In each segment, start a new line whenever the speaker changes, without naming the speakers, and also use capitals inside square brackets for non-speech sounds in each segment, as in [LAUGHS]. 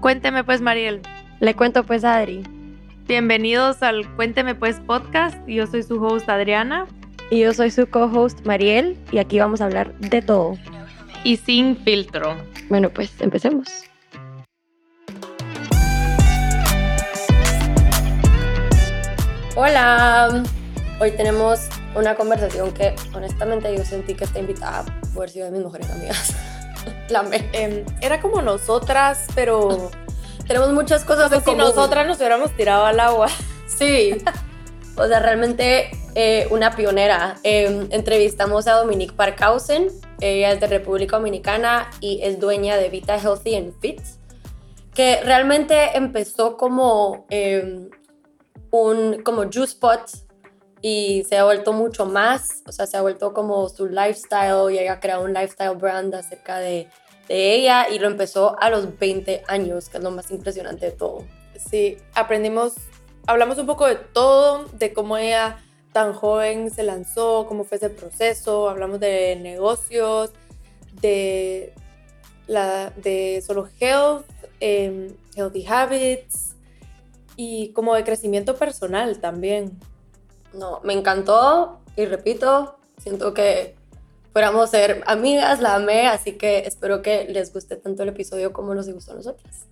Cuénteme pues, Mariel.
Le cuento pues a Adri.
Bienvenidos al Cuénteme pues podcast. Yo soy su host Adriana.
Y yo soy su co-host Mariel y aquí vamos a hablar de todo.
Y sin filtro.
Bueno, pues empecemos. Hola, hoy tenemos una conversación que honestamente yo sentí que esta invitada por haber sido de mis mejores amigas. [LAUGHS]
La. Em, era como nosotras, pero [LAUGHS]
tenemos muchas cosas
como si nosotras nos hubiéramos tirado al agua.
Sí. O sea, realmente eh, una pionera. Em, entrevistamos a Dominique Parkhausen. Ella es de República Dominicana y es dueña de Vita Healthy and Fit, que realmente empezó como em, un como juice pot y se ha vuelto mucho más, o sea, se ha vuelto como su lifestyle y ella ha creado un lifestyle brand acerca de, de ella y lo empezó a los 20 años, que es lo más impresionante de todo.
Sí, aprendimos, hablamos un poco de todo, de cómo ella tan joven se lanzó, cómo fue ese proceso, hablamos de negocios, de, la, de solo health, em, healthy habits y como de crecimiento personal también.
No, me encantó y repito, siento que fuéramos ser amigas, la amé, así que espero que les guste tanto el episodio como nos gustó a nosotras.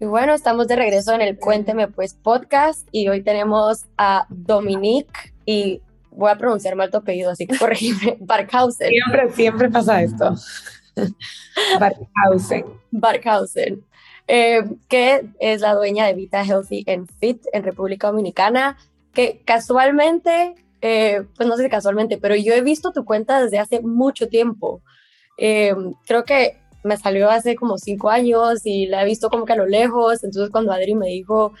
Y bueno, estamos de regreso en el Cuénteme Pues podcast y hoy tenemos a Dominique y voy a pronunciar mal tu apellido, así que corrígeme, [LAUGHS] Barkhausen.
Siempre, siempre pasa esto. [LAUGHS] Barkhausen.
Barkhausen, eh, que es la dueña de Vita Healthy and Fit en República Dominicana, que casualmente, eh, pues no sé si casualmente, pero yo he visto tu cuenta desde hace mucho tiempo. Eh, creo que me salió hace como cinco años y la he visto como que a lo lejos, entonces cuando Adri me dijo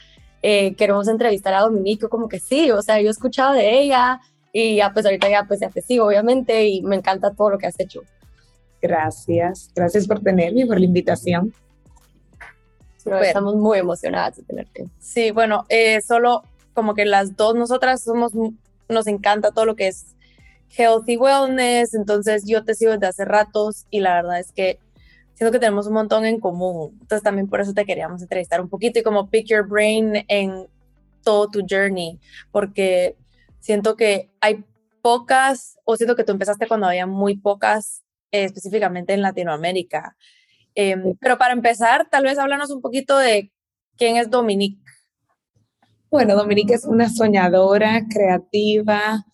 eh, queremos entrevistar a Dominique, como que sí, o sea, yo he escuchado de ella y ya pues ahorita ya pues ya te sigo obviamente y me encanta todo lo que has hecho.
Gracias, gracias por tenerme y por la invitación.
estamos muy emocionadas de tenerte.
Sí, bueno, eh, solo como que las dos nosotras somos, nos encanta todo lo que es healthy wellness, entonces yo te sigo desde hace ratos y la verdad es que siento que tenemos un montón en común. Entonces también por eso te queríamos entrevistar un poquito y como pick your brain en todo tu journey, porque siento que hay pocas, o siento que tú empezaste cuando había muy pocas, eh, específicamente en Latinoamérica. Em, pero para empezar, tal vez háblanos un poquito de quién es Dominique.
Bueno, Dominique es una soñadora, creativa,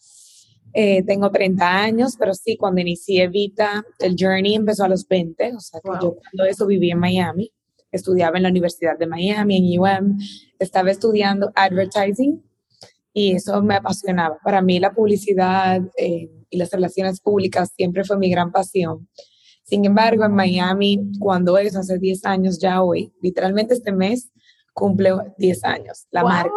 eh, tengo 30 años, pero sí, cuando inicié Vita, el journey empezó a los 20, o sea que yo cuando eso viví en Miami, estudiaba en la Universidad de Miami, en UM, estaba estudiando advertising y eso me apasionaba. Para mí la publicidad eh, y las relaciones públicas siempre fue mi gran pasión. Sin embargo, en Miami, cuando eso, hace 10 años ya hoy, literalmente este mes, cumple 10 años, la marca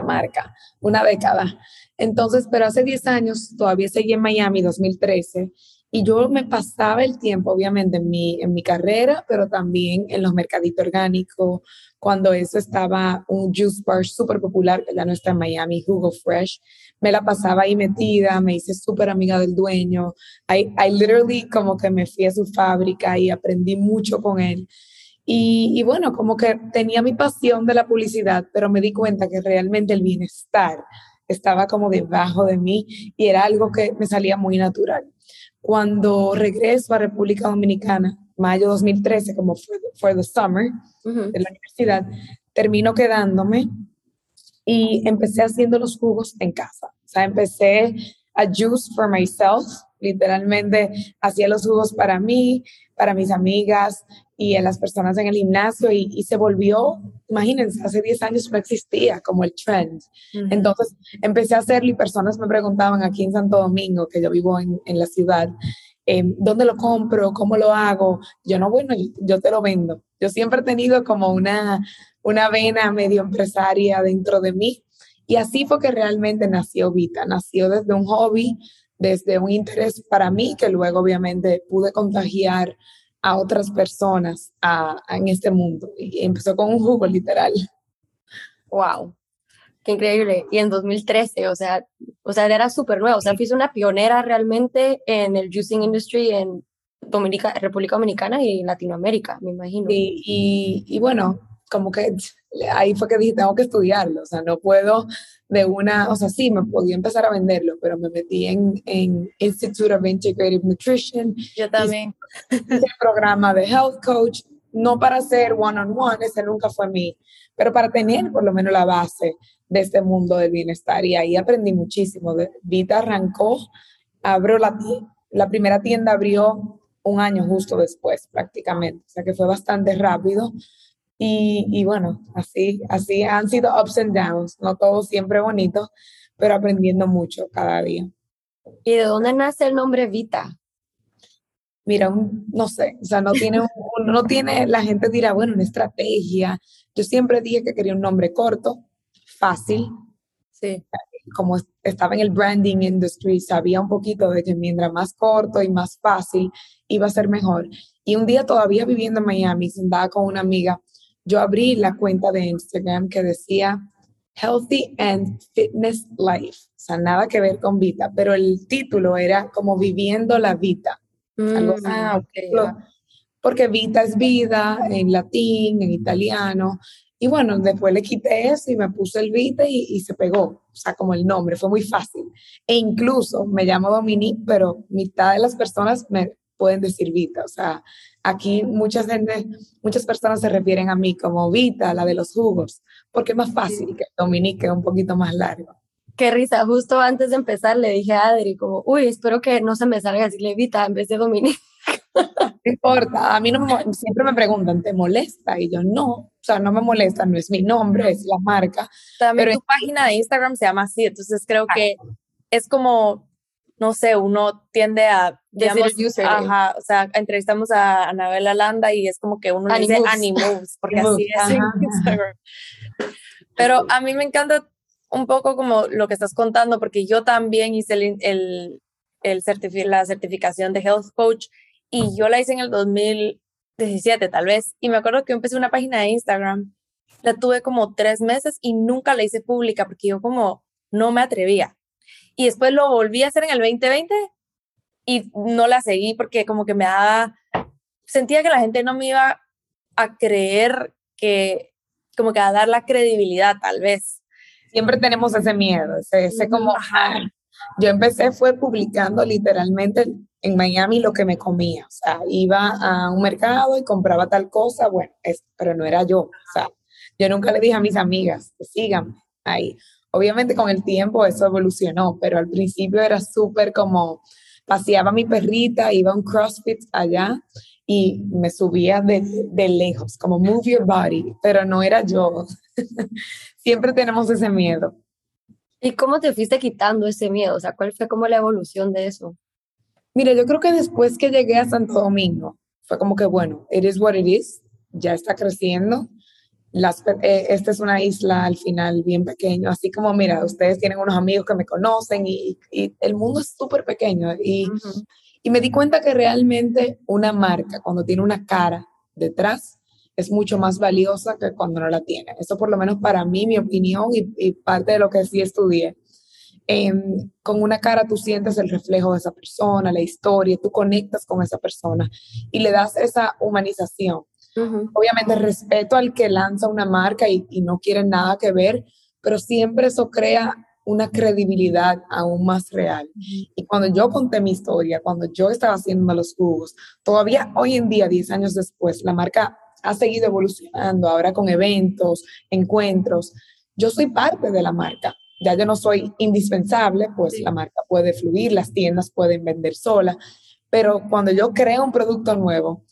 marca, una década. Entonces, pero hace 10 años todavía seguí en Miami, 2013, y yo me pasaba el tiempo, obviamente, en mi, en mi carrera, pero también en los mercaditos orgánicos, cuando eso estaba un juice bar súper popular, que ya no en Miami, Hugo Fresh, me la pasaba ahí metida, me hice súper amiga del dueño, I, I literally como que me fui a su fábrica y aprendí mucho con él. Y, bueno, como que tenía mi pasión de la publicidad, pero me di cuenta que realmente el bienestar estaba como debajo de mí y era algo que me salía muy natural. Cuando regreso a República Dominicana, mayo 2013, como fue, fue the summer de la universidad, termino quedándome y empecé haciendo los jugos en casa. O sea, empecé a juice for myself, literalmente hacía los jugos para mí, para mis amigas, y en las personas en el gimnasio y, se volvió, imagínense, hace 10 años no existía como el trend. Entonces empecé a hacerlo y personas me preguntaban aquí en Santo Domingo, que yo vivo en, en la ciudad, em, ¿dónde lo compro? ¿Cómo lo hago? Yo no, bueno, yo, te lo vendo. Yo siempre he tenido como una, una vena medio empresaria dentro de mí y así fue que realmente nació Vita, nació desde un hobby, desde un interés para mí que luego obviamente pude contagiar a otras personas en este mundo. Y empezó con un jugo literal.
Wow, qué increíble. Y en 2013, o sea, o sea era súper nuevo. O sea, fuiste una pionera realmente en el juicing industry en Dominica, República Dominicana y Latinoamérica, me imagino.
Y, y, bueno, como que ahí fue que dije, tengo que estudiarlo, o sea, no puedo de una, o sea, sí, me podía empezar a venderlo, pero me metí en, en Institute of Integrative Nutrition.
Yo también.
El programa de Health Coach, no para ser one-on-one, ese nunca fue mi, pero para tener por lo menos la base de este mundo del bienestar. Y ahí aprendí muchísimo. Vita arrancó, abrió la, la primera tienda, abrió un año justo después prácticamente, o sea que fue bastante rápido. Y, y, bueno, así, así han sido ups and downs, no todo siempre bonito, pero aprendiendo mucho cada día.
¿Y de dónde nace el nombre Vita?
Mira, no sé, o sea, no tiene, no tiene, la gente dirá, bueno, una estrategia. Yo siempre dije que quería un nombre corto, fácil.
Sí.
Como estaba en el branding industry, sabía un poquito de que mientras más corto y más fácil iba a ser mejor. Y un día todavía viviendo en Miami, sentada con una amiga, yo abrí la cuenta de Instagram que decía Healthy and Fitness Life. O sea, nada que ver con Vita, pero el título era como Viviendo la Vita.
Mm, ah,
porque Vita es vida en latín, en italiano. Y bueno, después le quité eso y me puse el Vita y, y, se pegó, o sea, como el nombre, fue muy fácil. E incluso me llamo Dominique, pero mitad de las personas me pueden decir Vita, o sea, aquí mucha gente, muchas personas se refieren a mí como Vita, la de los jugos, porque es más fácil que Dominique, que es un poquito más largo.
Qué risa, justo antes de empezar le dije a Adri como, uy, espero que no se me salga decirle Vita en vez de Dominique.
No importa, a mí no siempre me preguntan, ¿te molesta? Y yo no, o sea, no me molesta, no es mi nombre, es la marca.
También pero tu página de Instagram se llama así, entonces creo que es como, no sé, uno tiende a, digamos, ajá, o sea, entrevistamos a Anabela Landa y es como que uno dice Animals, porque así es en Instagram. [LAUGHS] Pero a mí me encanta un poco como lo que estás contando, porque yo también hice el, el, el la certificación de Health Coach y yo la hice en el 2017 tal vez. Y me acuerdo que empecé una página de Instagram, la tuve como tres meses y nunca la hice pública porque yo como no me atrevía. Y después lo volví a hacer en el 2020 y no la seguí porque como que me daba, sentía que la gente no me iba a creer que, como que a dar la credibilidad tal vez.
Siempre tenemos ese miedo, ese, como, yo empecé fue publicando literalmente en Miami lo que me comía, o sea, iba a un mercado y compraba tal cosa, bueno, pero no era yo, o sea, yo nunca le dije a mis amigas, que sigan ahí. Obviamente con el tiempo eso evolucionó, pero al principio era súper como, paseaba mi perrita, iba a un CrossFit allá y me subía de, de lejos, como move your body, pero no era yo. [LAUGHS] siempre tenemos ese miedo.
¿Y cómo te fuiste quitando ese miedo? O sea, ¿cuál fue como la evolución de eso?
Mira, yo creo que después que llegué a Santo Domingo, fue como que, bueno, it is what it is, ya está creciendo. Las, eh, esta es una isla al final bien pequeño, así como, mira, ustedes tienen unos amigos que me conocen y, y el mundo es súper pequeño. Y, y me di cuenta que realmente una marca, cuando tiene una cara detrás, es mucho más valiosa que cuando no la tiene. Eso por lo menos para mí, mi opinión y, parte de lo que sí estudié. Em, con una cara tú sientes el reflejo de esa persona, la historia, tú conectas con esa persona y le das esa humanización. Obviamente respeto al que lanza una marca y, y no quiere nada que ver, pero siempre eso crea una credibilidad aún más real. Y cuando yo conté mi historia, cuando yo estaba haciendo los jugos, todavía hoy en día, 10 años después, la marca ha seguido evolucionando, ahora con eventos, encuentros. Yo soy parte de la marca. Ya yo no soy indispensable, pues la marca puede fluir, las tiendas pueden vender sola, pero cuando yo creo un producto nuevo,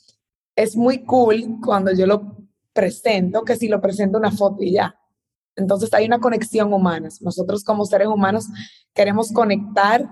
es muy cool cuando yo lo presento, que si lo presento una foto y ya. Entonces hay una conexión humana. Nosotros como seres humanos queremos conectar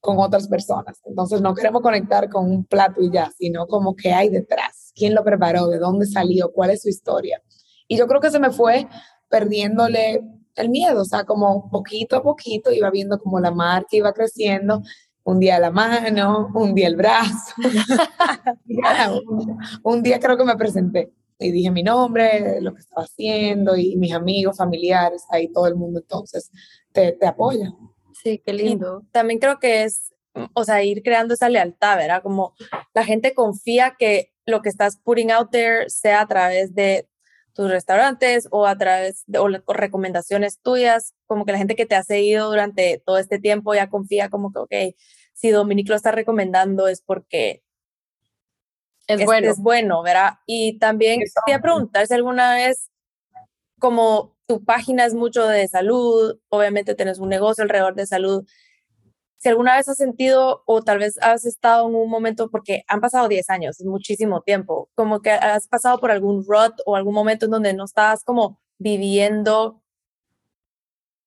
con otras personas. Entonces no queremos conectar con un plato y ya, sino como que hay detrás quién lo preparó, de dónde salió, cuál es su historia. Y yo creo que se me fue perdiéndole el miedo, o sea, como poquito a poquito iba viendo como la marca iba creciendo, un día la mano, un día el brazo, [LAUGHS] un, día creo que me presenté y dije mi nombre, lo que estaba haciendo y mis amigos, familiares, ahí todo el mundo entonces te, te apoya.
Sí, qué lindo.
también creo que es o sea, ir creando esa lealtad, ¿verdad? Como la gente confía que lo que estás putting out there sea a través de tus restaurantes o a través de o recomendaciones tuyas, como que la gente que te ha seguido durante todo este tiempo ya confía como que, ok, si Dominique lo está recomendando es porque es, bueno. Es bueno, ¿verdad? Y también quería preguntar si alguna vez, como tu página es mucho de salud, obviamente tienes un negocio alrededor de salud, si alguna vez has sentido o tal vez has estado en un momento, porque han pasado 10 años, es muchísimo tiempo, como que has pasado por algún rut o algún momento en donde no estabas como viviendo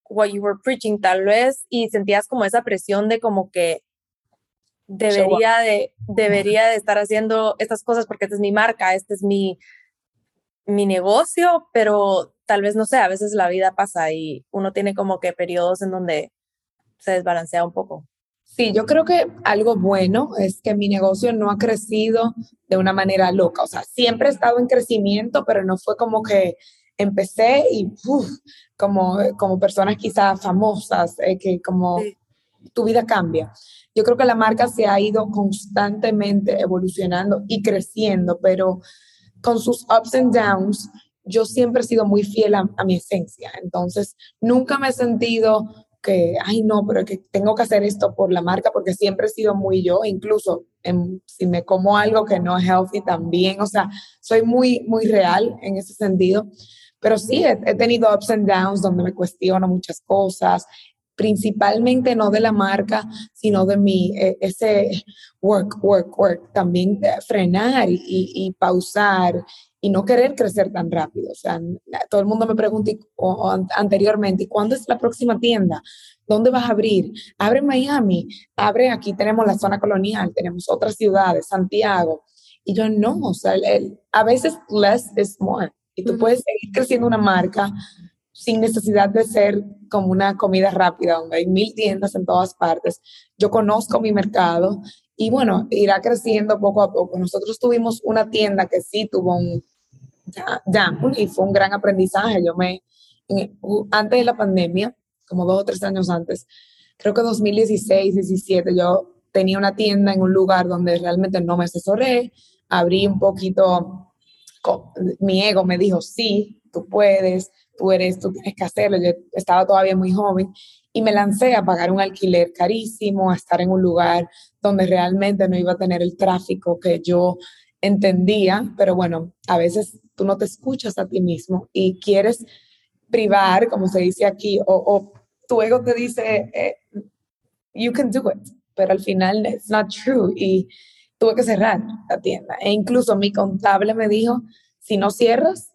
what you were preaching tal vez y sentías como esa presión de como que debería de, debería de estar haciendo estas cosas porque esta es mi marca, este es mi, mi negocio, pero tal vez no sé, a veces la vida pasa y uno tiene como que periodos en donde se desbalancea un poco.
Sí, yo creo que algo bueno es que mi negocio no ha crecido de una manera loca. O sea, siempre he estado en crecimiento, pero no fue como que empecé y como, como personas quizás famosas, eh, que como tu vida cambia. Yo creo que la marca se ha ido constantemente evolucionando y creciendo, pero con sus ups and downs, yo siempre he sido muy fiel a, a mi esencia. Entonces, nunca me he sentido que, ay, no, pero que tengo que hacer esto por la marca porque siempre he sido muy yo, incluso si me como algo que no es healthy también, o sea, soy muy, muy real en ese sentido. Pero sí, he, he tenido ups and downs donde me cuestiono muchas cosas, principalmente no de la marca, sino de mi, e, ese work, work, work, también frenar y, y, pausar y no querer crecer tan rápido. O sea, todo el mundo me pregunta anteriormente, ¿cuándo es la próxima tienda? ¿Dónde vas a abrir? Abre en Miami, abre aquí, tenemos la zona colonial, tenemos otras ciudades, Santiago. Y yo no, o sea, a veces less is more. Y tú puedes seguir creciendo una marca sin necesidad de ser como una comida rápida, donde hay mil tiendas en todas partes. Yo conozco mi mercado y bueno, irá creciendo poco a poco. Nosotros tuvimos una tienda que sí tuvo un, y fue un gran aprendizaje. Yo me, antes de la pandemia, como dos o tres años antes, creo que 2016, 17, yo tenía una tienda en un lugar donde realmente no me asesoré, abrí un poquito, mi ego me dijo, sí, tú puedes, tú eres, tú tienes que hacerlo, yo estaba todavía muy joven y me lancé a pagar un alquiler carísimo, a estar en un lugar donde realmente no iba a tener el tráfico que yo entendía, pero bueno, a veces tú no te escuchas a ti mismo y quieres privar, como se dice aquí, o, tu ego te dice, eh, you can do it, pero al final it's not true y tuve que cerrar la tienda. E incluso mi contable me dijo, si no cierras,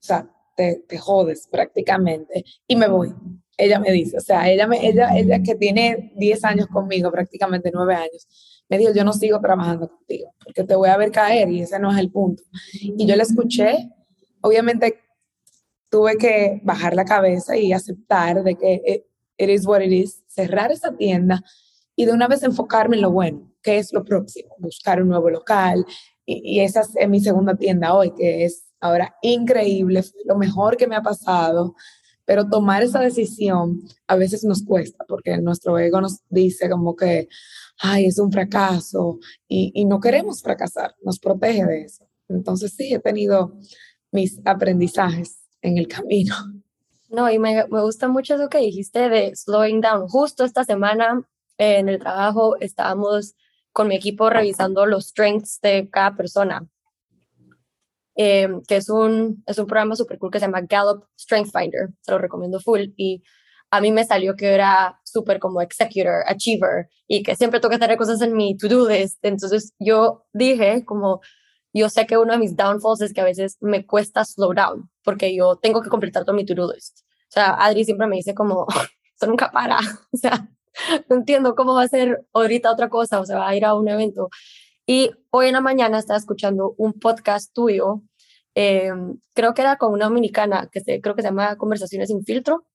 o sea, te, te jodes prácticamente y me voy. Ella me dice, o sea, ella, me, ella, ella que tiene 10 años conmigo, prácticamente 9 años, me dijo, yo no sigo trabajando contigo, porque te voy a ver caer y ese no es el punto. Y yo le escuché, obviamente tuve que bajar la cabeza y aceptar de que it, is what it is, cerrar esa tienda y de una vez enfocarme en lo bueno, que es lo próximo, buscar un nuevo local. Y esa es mi segunda tienda hoy, que es ahora increíble, lo mejor que me ha pasado. Pero tomar esa decisión a veces nos cuesta porque nuestro ego nos dice como que, ay, es un fracaso y, no queremos fracasar, nos protege de eso. Entonces sí, he tenido mis aprendizajes en el camino.
No, y me, me gusta mucho eso que dijiste de slowing down. Justo esta semana en el trabajo estábamos con mi equipo revisando los strengths de cada persona, eh, que es un, es un programa súper cool que se llama Gallup Strength Finder, se lo recomiendo full, y a mí me salió que era súper como executor, achiever, y que siempre que tener cosas en mi to-do list. Entonces yo dije como, yo sé que uno de mis downfalls es que a veces me cuesta slow down, porque yo tengo que completar todo mi to-do list. O sea, Adri siempre me dice como, [LAUGHS] eso nunca para, [LAUGHS] o sea, no entiendo cómo va a ser ahorita otra cosa, o sea, va a ir a un evento. Y hoy en la mañana estaba escuchando un podcast tuyo, eh, creo que era con una dominicana, que se, creo que se llama Conversaciones sin filtro,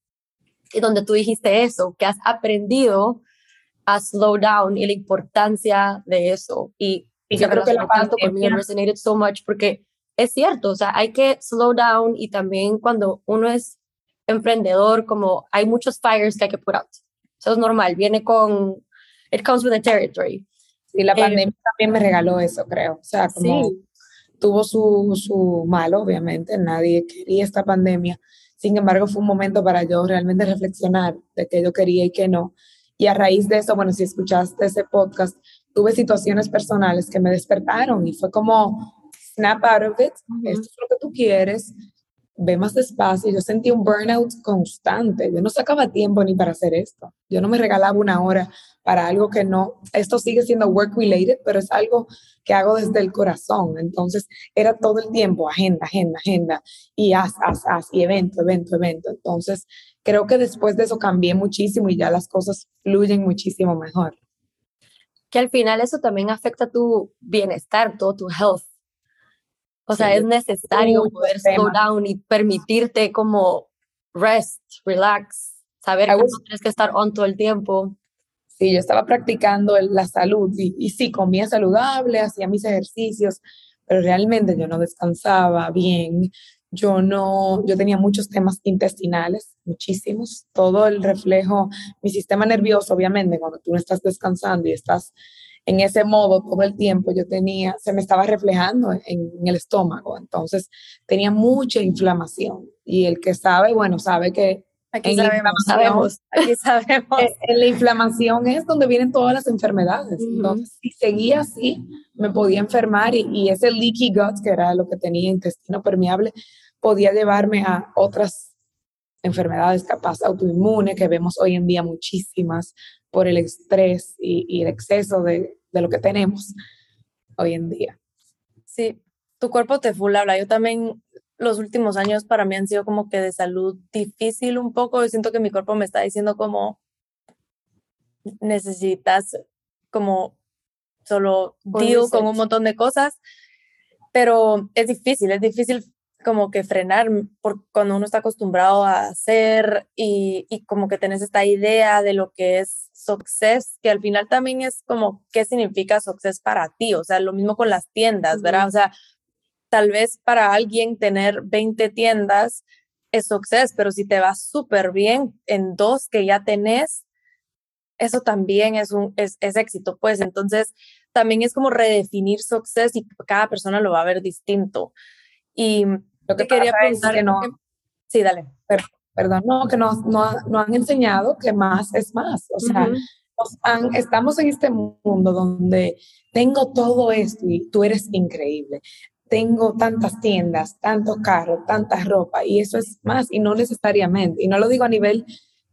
y donde tú dijiste eso, que has aprendido a slow down y la importancia de eso. Y, yo creo que la tanto conmigo resonated so much porque es cierto, o sea, hay que slow down y también cuando uno es emprendedor, como hay muchos fires que hay que put out. Eso es normal, viene con it comes with the territory.
Y la eh, pandemia también me regaló eso, creo. O sea, como tuvo su, su malo, obviamente, nadie quería esta pandemia. Sin embargo, fue un momento para yo realmente reflexionar de qué yo quería y qué no. Y a raíz de eso, bueno, si escuchaste ese podcast, tuve situaciones personales que me despertaron y fue como, snap out of it, esto es lo que tú quieres, ve más despacio. Yo sentí un burnout constante. Yo no sacaba tiempo ni para hacer esto. Yo no me regalaba una hora para algo que no, esto sigue siendo work related, pero es algo que hago desde el corazón. Entonces era todo el tiempo agenda, agenda, agenda y haz, haz, haz y evento, evento, evento. Entonces creo que después de eso cambié muchísimo y ya las cosas fluyen muchísimo mejor.
Que al final eso también afecta tu bienestar, todo tu health o sea, es necesario poder slow down y permitirte como rest, relax, saber que no tienes que estar on todo el tiempo.
Sí, yo estaba practicando la salud y, y sí, comía saludable, hacía mis ejercicios, pero realmente yo no descansaba bien. Yo no, yo tenía muchos temas intestinales, muchísimos. Todo el reflejo, mi sistema nervioso, obviamente, cuando tú no estás descansando y estás en ese modo todo el tiempo yo tenía, se me estaba reflejando en, el estómago, entonces tenía mucha inflamación y el que sabe, bueno, sabe que
Aquí sabemos, sabemos, aquí sabemos. [LAUGHS]
En la inflamación es donde vienen todas las enfermedades. Entonces, si seguía así, me podía enfermar y, y, ese leaky gut, que era lo que tenía intestino permeable, podía llevarme a otras enfermedades capaz autoinmunes que vemos hoy en día muchísimas por el estrés y, y el exceso de, de lo que tenemos hoy en día.
Sí, tu cuerpo te full habla. Yo también los últimos años para mí han sido como que de salud difícil un poco. Yo siento que mi cuerpo me está diciendo como necesitas como solo deal con un montón de cosas, pero es difícil, es difícil como que frenar por cuando uno está acostumbrado a hacer y, y, como que tenés esta idea de lo que es success, que al final también es como qué significa success para ti, o sea, lo mismo con las tiendas, ¿verdad? O sea, tal vez para alguien tener 20 tiendas es success, pero si te va súper bien en dos que ya tenés, eso también es un es, es éxito, pues entonces también es como redefinir success y cada persona lo va a ver distinto. Y lo que quería preguntar
que no.
Sí, dale.
Perdón, no, que nos no, no, han enseñado que más es más. O sea, estamos en este mundo donde tengo todo esto y tú eres increíble. Tengo tantas tiendas, tantos carros, tanta ropa y eso es más y no necesariamente. Y no lo digo a nivel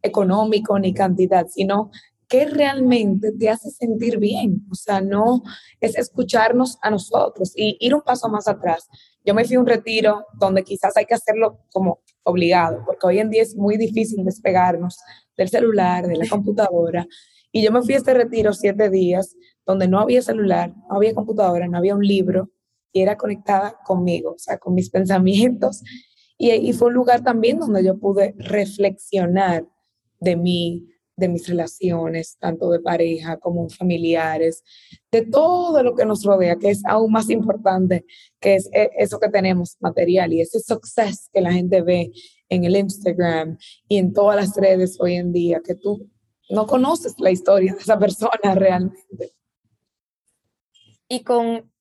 económico ni cantidad, sino que realmente te hace sentir bien. O sea, no es escucharnos a nosotros y ir un paso más atrás. Yo me fui a un retiro donde quizás hay que hacerlo como obligado, porque hoy en día es muy difícil despegarnos del celular, de la [LAUGHS] computadora. Y yo me fui a este retiro siete días donde no había celular, no había computadora, no había un libro y era conectada conmigo, o sea, con mis [LAUGHS] pensamientos. Y, y fue un lugar también donde yo pude reflexionar de mí, de mis relaciones, tanto de pareja como familiares, de todo lo que nos rodea, que es aún más importante, que es e, eso que tenemos material y ese success que la gente ve en el Instagram y en todas las redes hoy en día, que tú no conoces la historia de esa persona [LAUGHS] realmente.
Y con,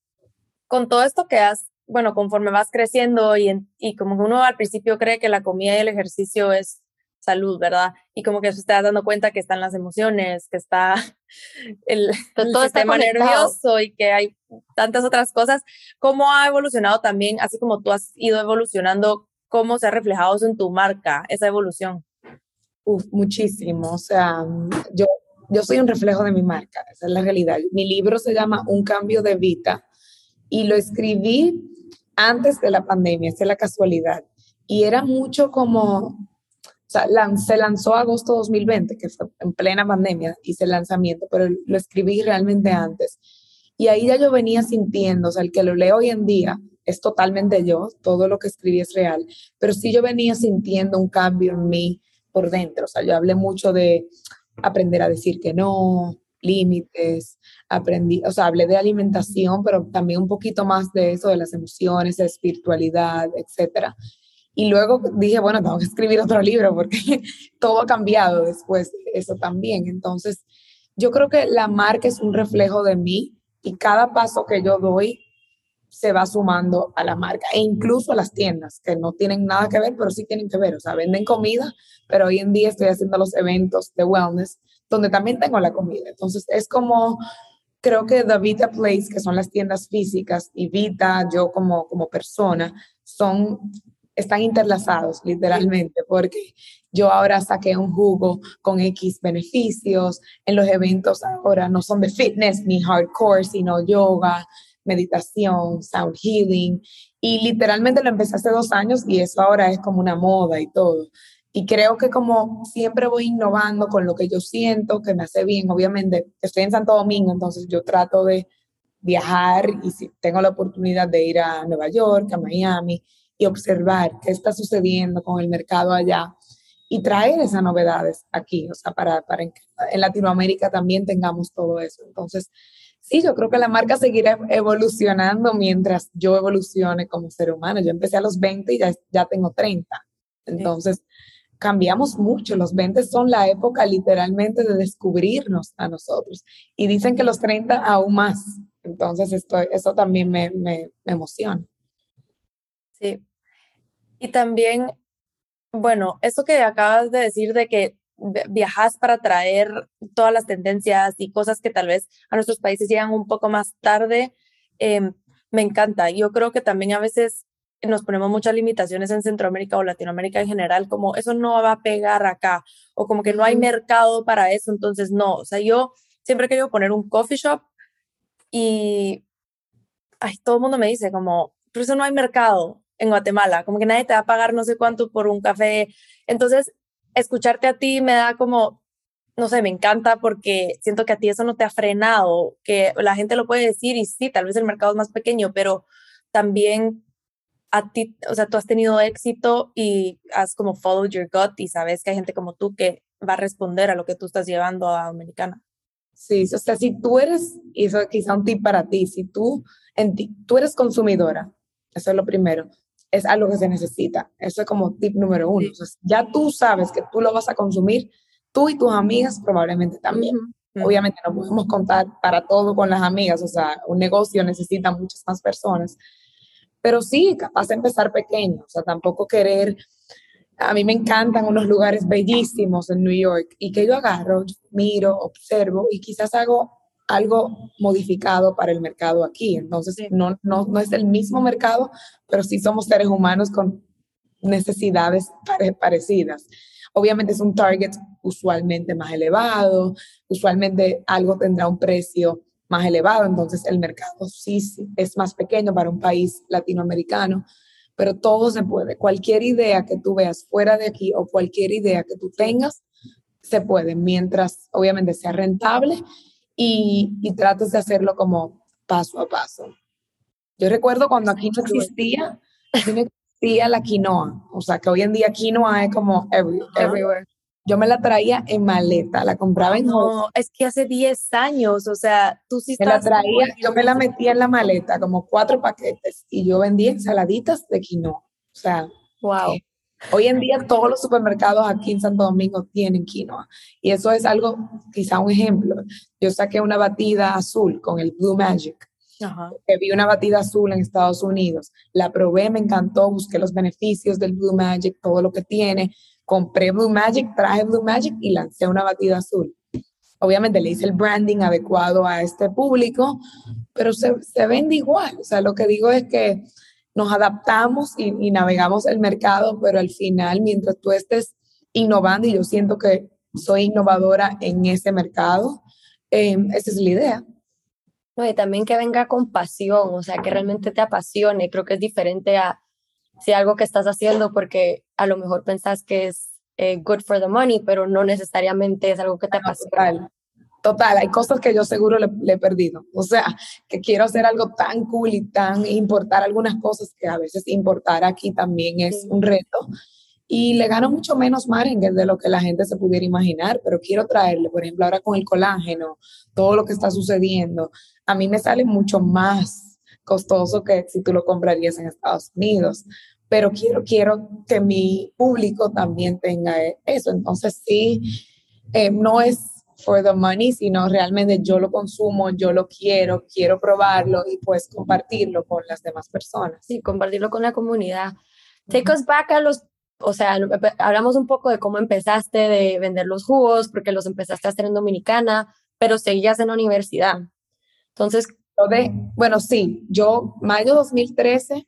con todo esto que has, bueno, conforme vas creciendo y, y como uno al principio cree que la comida y el ejercicio es salud, ¿verdad? Y como que se está dando cuenta que están las emociones, que está [LAUGHS] el, todo el sistema nervioso y que hay tantas otras cosas. ¿Cómo ha evolucionado también, así como tú has ido evolucionando, cómo se ha reflejado en tu marca, esa evolución?
Uf, muchísimo. O sea, yo, yo soy un reflejo de mi marca, esa es la realidad. Mi libro se llama Un cambio de vida y lo escribí antes de la pandemia, esa es la casualidad. Y era mucho como se lanzó agosto 2020, que fue en plena pandemia, hice el lanzamiento, pero lo escribí realmente antes. Y ahí ya yo venía sintiendo, o sea, el que lo leo hoy en día es totalmente yo, todo lo que escribí es real, pero sí yo venía sintiendo un cambio en mí por dentro, o sea, yo hablé mucho de aprender a decir que no, límites, aprendí, o sea, hablé de alimentación, pero también un poquito más de eso, de las emociones, de espiritualidad, etcétera. Y luego dije, bueno, tengo que escribir otro libro porque [LAUGHS] todo ha cambiado después, eso también. Entonces, yo creo que la marca es un reflejo de mí y cada paso que yo doy se va sumando a la marca e incluso a las tiendas que no tienen nada que ver, pero sí tienen que ver, o sea, venden comida, pero hoy en día estoy haciendo los eventos de wellness donde también tengo la comida. Entonces es como, creo que The Vita Place, que son las tiendas físicas, y Vita, yo como, como persona, son, están interlazados literalmente, porque yo ahora saqué un jugo con X beneficios, en los eventos ahora no son de fitness ni hardcore, sino yoga, meditación, sound healing, y literalmente lo empecé hace dos años y eso ahora es como una moda y todo. Y creo que como siempre voy innovando con lo que yo siento, que me hace bien, obviamente estoy en Santo Domingo, entonces yo trato de viajar y si tengo la oportunidad de ir a Nueva York, a Miami y observar qué está sucediendo con el mercado allá y traer esas novedades aquí, o sea, para, para en, Latinoamérica también tengamos todo eso. Entonces, sí, yo creo que la marca seguirá evolucionando mientras yo evolucione como ser humano. Yo empecé a los 20 y ya, ya tengo 30. Entonces, cambiamos mucho. Los 20 son la época literalmente de descubrirnos a nosotros. Y dicen que los 30 aún más. Entonces, esto, eso también me, me, me emociona.
Sí. Y también, bueno, eso que acabas de decir de que viajas para traer todas las tendencias y cosas que tal vez a nuestros países llegan un poco más tarde, eh, me encanta. Yo creo que también a veces nos ponemos muchas limitaciones en Centroamérica o Latinoamérica en general, como eso no va a pegar acá, o como que no hay mercado para eso, entonces no, o sea, yo siempre he querido poner un coffee shop y ay, todo el mundo me dice como, pero eso no hay mercado en Guatemala, como que nadie te va a pagar no sé cuánto por un café, entonces escucharte a ti me da como, no sé, me encanta porque siento que a ti eso no te ha frenado, que la gente lo puede decir y sí, tal vez el mercado es más pequeño, pero también a ti, o sea, tú has tenido éxito y has como followed your gut y sabes que hay gente como tú que va a responder a lo que tú estás llevando a Dominicana.
Sí, o sea, si tú eres, y eso quizá un tip para ti, si tú, en ti, tú eres consumidora, eso es lo primero, es algo que se necesita. Eso es como tip número uno. ya tú sabes que tú lo vas a consumir, tú y tus amigas probablemente también. Obviamente no podemos contar para todo con las amigas, o sea, un negocio necesita muchas más personas, pero sí, capaz de empezar pequeño, o sea, tampoco querer, a mí me encantan unos lugares bellísimos en New York y que yo agarro, miro, observo y quizás hago algo modificado para el mercado aquí. Entonces, no, no, no es el mismo mercado, pero sí somos seres humanos con necesidades parecidas. Obviamente es un target usualmente más elevado, usualmente algo tendrá un precio más elevado, entonces el mercado sí, es más pequeño para un país latinoamericano, pero todo se puede. Cualquier idea que tú veas fuera de aquí o cualquier idea que tú tengas, se puede, mientras obviamente sea rentable y, y trates de hacerlo como paso a paso. Yo recuerdo cuando aquí no existía, no existía la quinoa, o sea que hoy en día quinoa es como everywhere yo me la traía en maleta, la compraba en
No, es que hace 10 años, o sea, tú sí
me la traía, yo me la metía en la maleta, como cuatro paquetes, y yo vendía ensaladitas de quinoa. O sea,
wow.
Eh, hoy en día todos los supermercados aquí en Santo Domingo tienen quinoa. Y eso es algo, quizá un ejemplo. Yo saqué una batida azul con el Blue Magic. Ajá. vi una batida azul en Estados Unidos, la probé, me encantó, busqué los beneficios del Blue Magic, todo lo que tiene, compré Blue Magic, traje Blue Magic y lancé una batida azul. Obviamente le hice el branding adecuado a este público, pero se, se vende igual. O sea, lo que digo es que nos adaptamos y, navegamos el mercado, pero al final, mientras tú estés innovando, y yo siento que soy innovadora en ese mercado, eh, esa es la idea.
No, y también que venga con pasión, o sea, que realmente te apasione. Creo que es diferente a si algo que estás haciendo porque a lo mejor pensás que es eh, good for the money, pero no necesariamente es algo que te apasiona.
Total, hay cosas que yo seguro le, he perdido. O sea, que quiero hacer algo tan cool y tan importar algunas cosas que a veces importar aquí también es un reto. Y le gano mucho menos margen de lo que la gente se pudiera imaginar, pero quiero traerle, por ejemplo, ahora con el colágeno, todo lo que está sucediendo, a mí me sale mucho más costoso que si tú lo comprarías en Estados Unidos. Pero quiero, quiero que mi público también tenga eso. Entonces, sí, eh, no es for the money, sino realmente yo lo consumo, yo lo quiero, quiero probarlo y pues compartirlo con las demás personas.
Sí, compartirlo con la comunidad. Take us back a los, o sea, hablamos un poco de cómo empezaste de vender los jugos, porque los empezaste a hacer en Dominicana, pero seguías en la universidad. Entonces,
de, bueno, sí, yo, mayo 2013,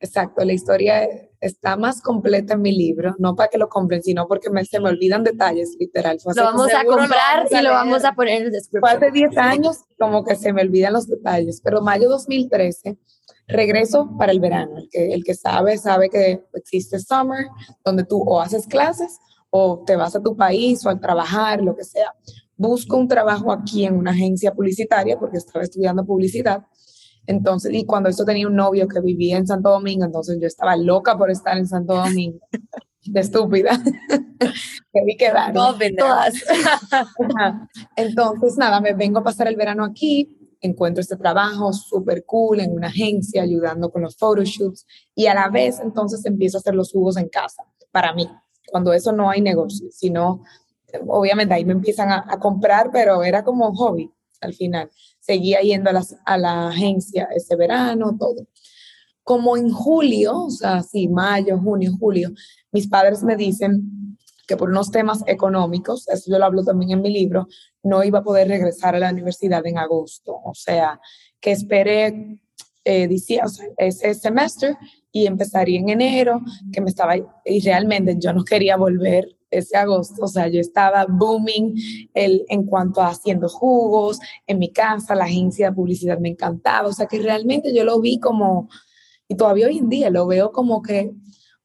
exacto, la historia está más completa en mi libro, no para que lo compren, sino porque me, se me olvidan detalles, literal.
lo vamos a comprar y lo vamos a poner en el descripción.
Hace 10 años, como que se me olvidan los detalles, pero mayo 2013, regreso para el verano. El que, el que sabe, sabe que existe summer, donde tú o haces clases o te vas a tu país o a trabajar, lo que sea busco un trabajo aquí en una agencia publicitaria porque estaba estudiando publicidad. Entonces, y cuando esto tenía un novio que vivía en Santo Domingo, entonces yo estaba loca por estar en Santo Domingo. [LAUGHS] De estúpida. [LAUGHS] Debí quedar.
Todas.
entonces, nada, me vengo a pasar el verano aquí, encuentro este trabajo súper cool en una agencia, ayudando con los photoshoots, y a la vez entonces empiezo a hacer los jugos en casa, para mí, cuando eso no hay negocio, sino obviamente ahí me empiezan a, comprar, pero era como un hobby al final. Seguía yendo a, a la agencia ese verano, todo. Como en julio, o sea, sí, mayo, junio, julio, mis padres me dicen que por unos temas económicos, eso yo lo hablo también en mi libro, no iba a poder regresar a la universidad en agosto. O sea, que esperé eh, o sea, ese semestre y empezaría en enero, que me estaba, y realmente yo no quería volver ese agosto, o sea, yo estaba booming el, en cuanto a haciendo jugos en mi casa, la agencia de publicidad me encantaba, o sea, que realmente yo lo vi como, y todavía hoy en día lo veo como que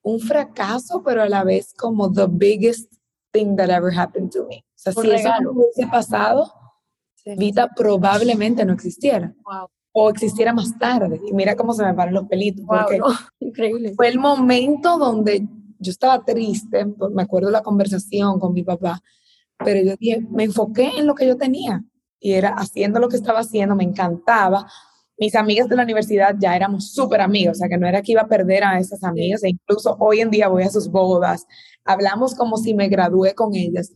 un fracaso, pero a la vez como the biggest thing that ever happened to me. O sea, si eso no hubiese pasado, Vita probablemente no existiera. O existiera más tarde. Y mira cómo se me paran los pelitos. porque [LAUGHS]
Increíble.
Fue el momento donde yo estaba triste, me acuerdo la conversación con mi papá, pero yo dije, me enfoqué en lo que yo tenía y era haciendo lo que estaba haciendo, me encantaba. Mis amigas de la universidad ya éramos súper amigas, o sea que no era que iba a perder a esas amigas, e incluso hoy en día voy a sus bodas, hablamos como si me gradué con ellas,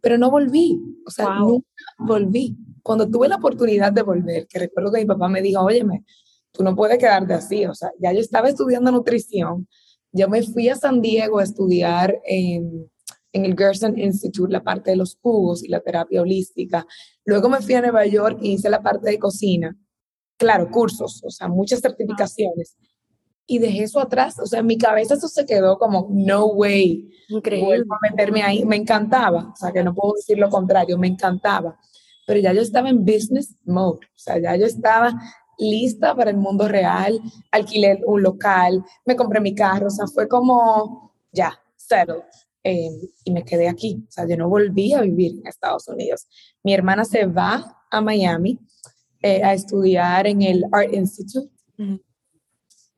pero no volví, o sea, nunca volví. Cuando tuve la oportunidad de volver, que recuerdo que mi papá me dijo, óyeme, tú no puedes quedarte así, o sea, ya yo estaba estudiando nutrición, yo me fui a San Diego a estudiar en, en el Gerson Institute la parte de los jugos y la terapia holística. Luego me fui a Nueva York y hice la parte de cocina. Claro, cursos, o sea, muchas certificaciones. Y dejé eso atrás, o sea, en mi cabeza eso se quedó como, no way.
Increíble.
a meterme ahí. Me encantaba, o sea, que no puedo decir lo contrario, me encantaba. Pero ya yo estaba en business mode, o sea, ya yo estaba lista para el mundo real, alquilé un local, me compré mi carro, o sea, fue como ya, settled. Eh, y me quedé aquí, o sea, yo no volví a vivir en Estados Unidos. Mi hermana se va a Miami eh, a estudiar en el Art Institute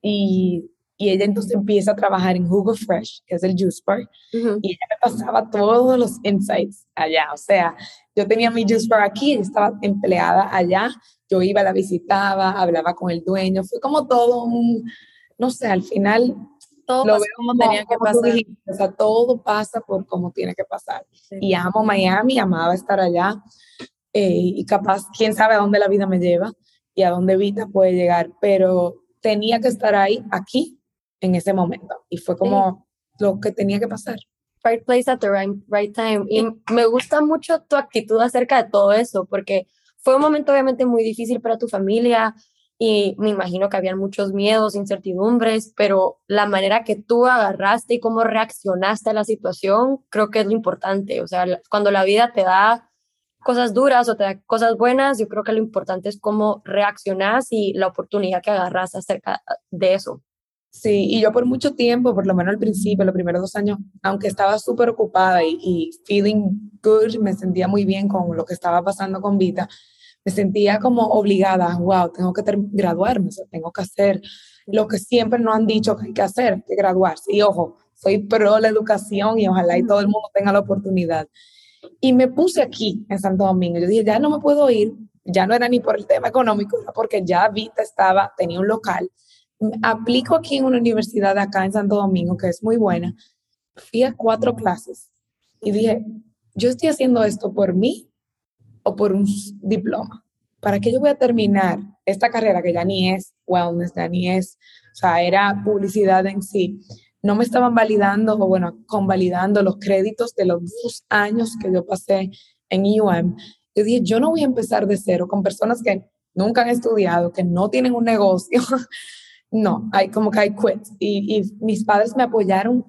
y, y, ella entonces empieza a trabajar en Hugo Fresh, que es el juice bar, y ella me pasaba todos los insights allá, o sea, yo tenía mi juice bar aquí, ella estaba empleada allá, yo iba, la visitaba, hablaba con el dueño, fue como todo un, no sé, al final
todo lo veo como, tenía que pasar.
o sea, todo pasa por como tiene que pasar. Y amo Miami, amaba estar allá eh, y capaz, quién sabe a dónde la vida me lleva y a dónde Vita puede llegar, pero tenía que estar ahí, aquí, en ese momento. Y fue como lo que tenía que pasar.
Right place at the right, right time. Y me gusta mucho tu actitud acerca de todo eso, porque fue un momento obviamente muy difícil para tu familia y me imagino que habían muchos miedos, incertidumbres, pero la manera que tú agarraste y cómo reaccionaste a la situación, creo que es lo importante. O sea, cuando la vida te da cosas duras o te da cosas buenas, yo creo que lo importante es cómo reaccionas y la oportunidad que agarras acerca de eso.
Sí, y yo por mucho tiempo, por lo menos al principio, los primeros dos años, aunque estaba súper ocupada y, y, feeling good, me sentía muy bien con lo que estaba pasando con Vita, me sentía como obligada, wow, tengo que graduarme, tengo que hacer lo que siempre nos han dicho que hay que hacer, que graduarse. Y ojo, soy pro la educación y ojalá y todo el mundo tenga la oportunidad. Y me puse aquí en Santo Domingo. Yo dije, ya no me puedo ir, ya no era ni por el tema económico, era porque ya Vita estaba, tenía un local. Aplico aquí en una universidad acá en Santo Domingo, que es muy buena. Fui a cuatro clases y dije, yo estoy haciendo esto por mí o por un diploma? ¿Para qué yo voy a terminar esta carrera que ya ni es wellness, ya ni es, o sea, era publicidad en sí? No me estaban validando o, bueno, convalidando los créditos de los dos años que yo pasé en UM. Yo dije, yo no voy a empezar de cero con personas que nunca han estudiado, que no tienen un negocio. [LAUGHS] no, hay como que hay quit. Y, y mis padres me apoyaron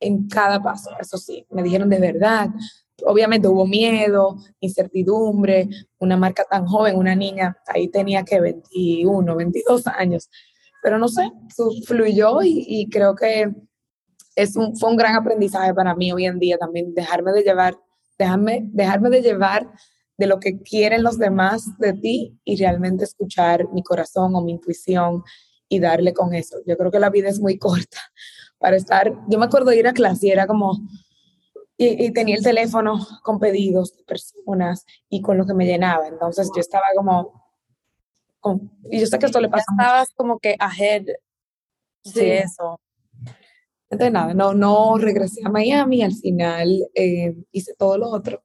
en cada paso, eso sí, me dijeron de verdad, obviamente hubo miedo, incertidumbre, una marca tan joven, una niña, ahí tenía que 21, 22 años, pero no sé, fluyó y, creo que es un, fue un gran aprendizaje para mí hoy en día también, dejarme de llevar, dejarme, dejarme de llevar de lo que quieren los demás de ti y realmente escuchar mi corazón o mi intuición y darle con eso. Yo creo que la vida es muy [LAUGHS] corta para estar, yo me acuerdo de ir a clase y era como, y, tenía el teléfono con pedidos de personas y con lo que me llenaba, entonces yo estaba como, y yo sé que esto le pasa.
Estabas como que ahead de eso.
Entonces nada, no, no regresé a Miami, al final eh, hice todo lo otro.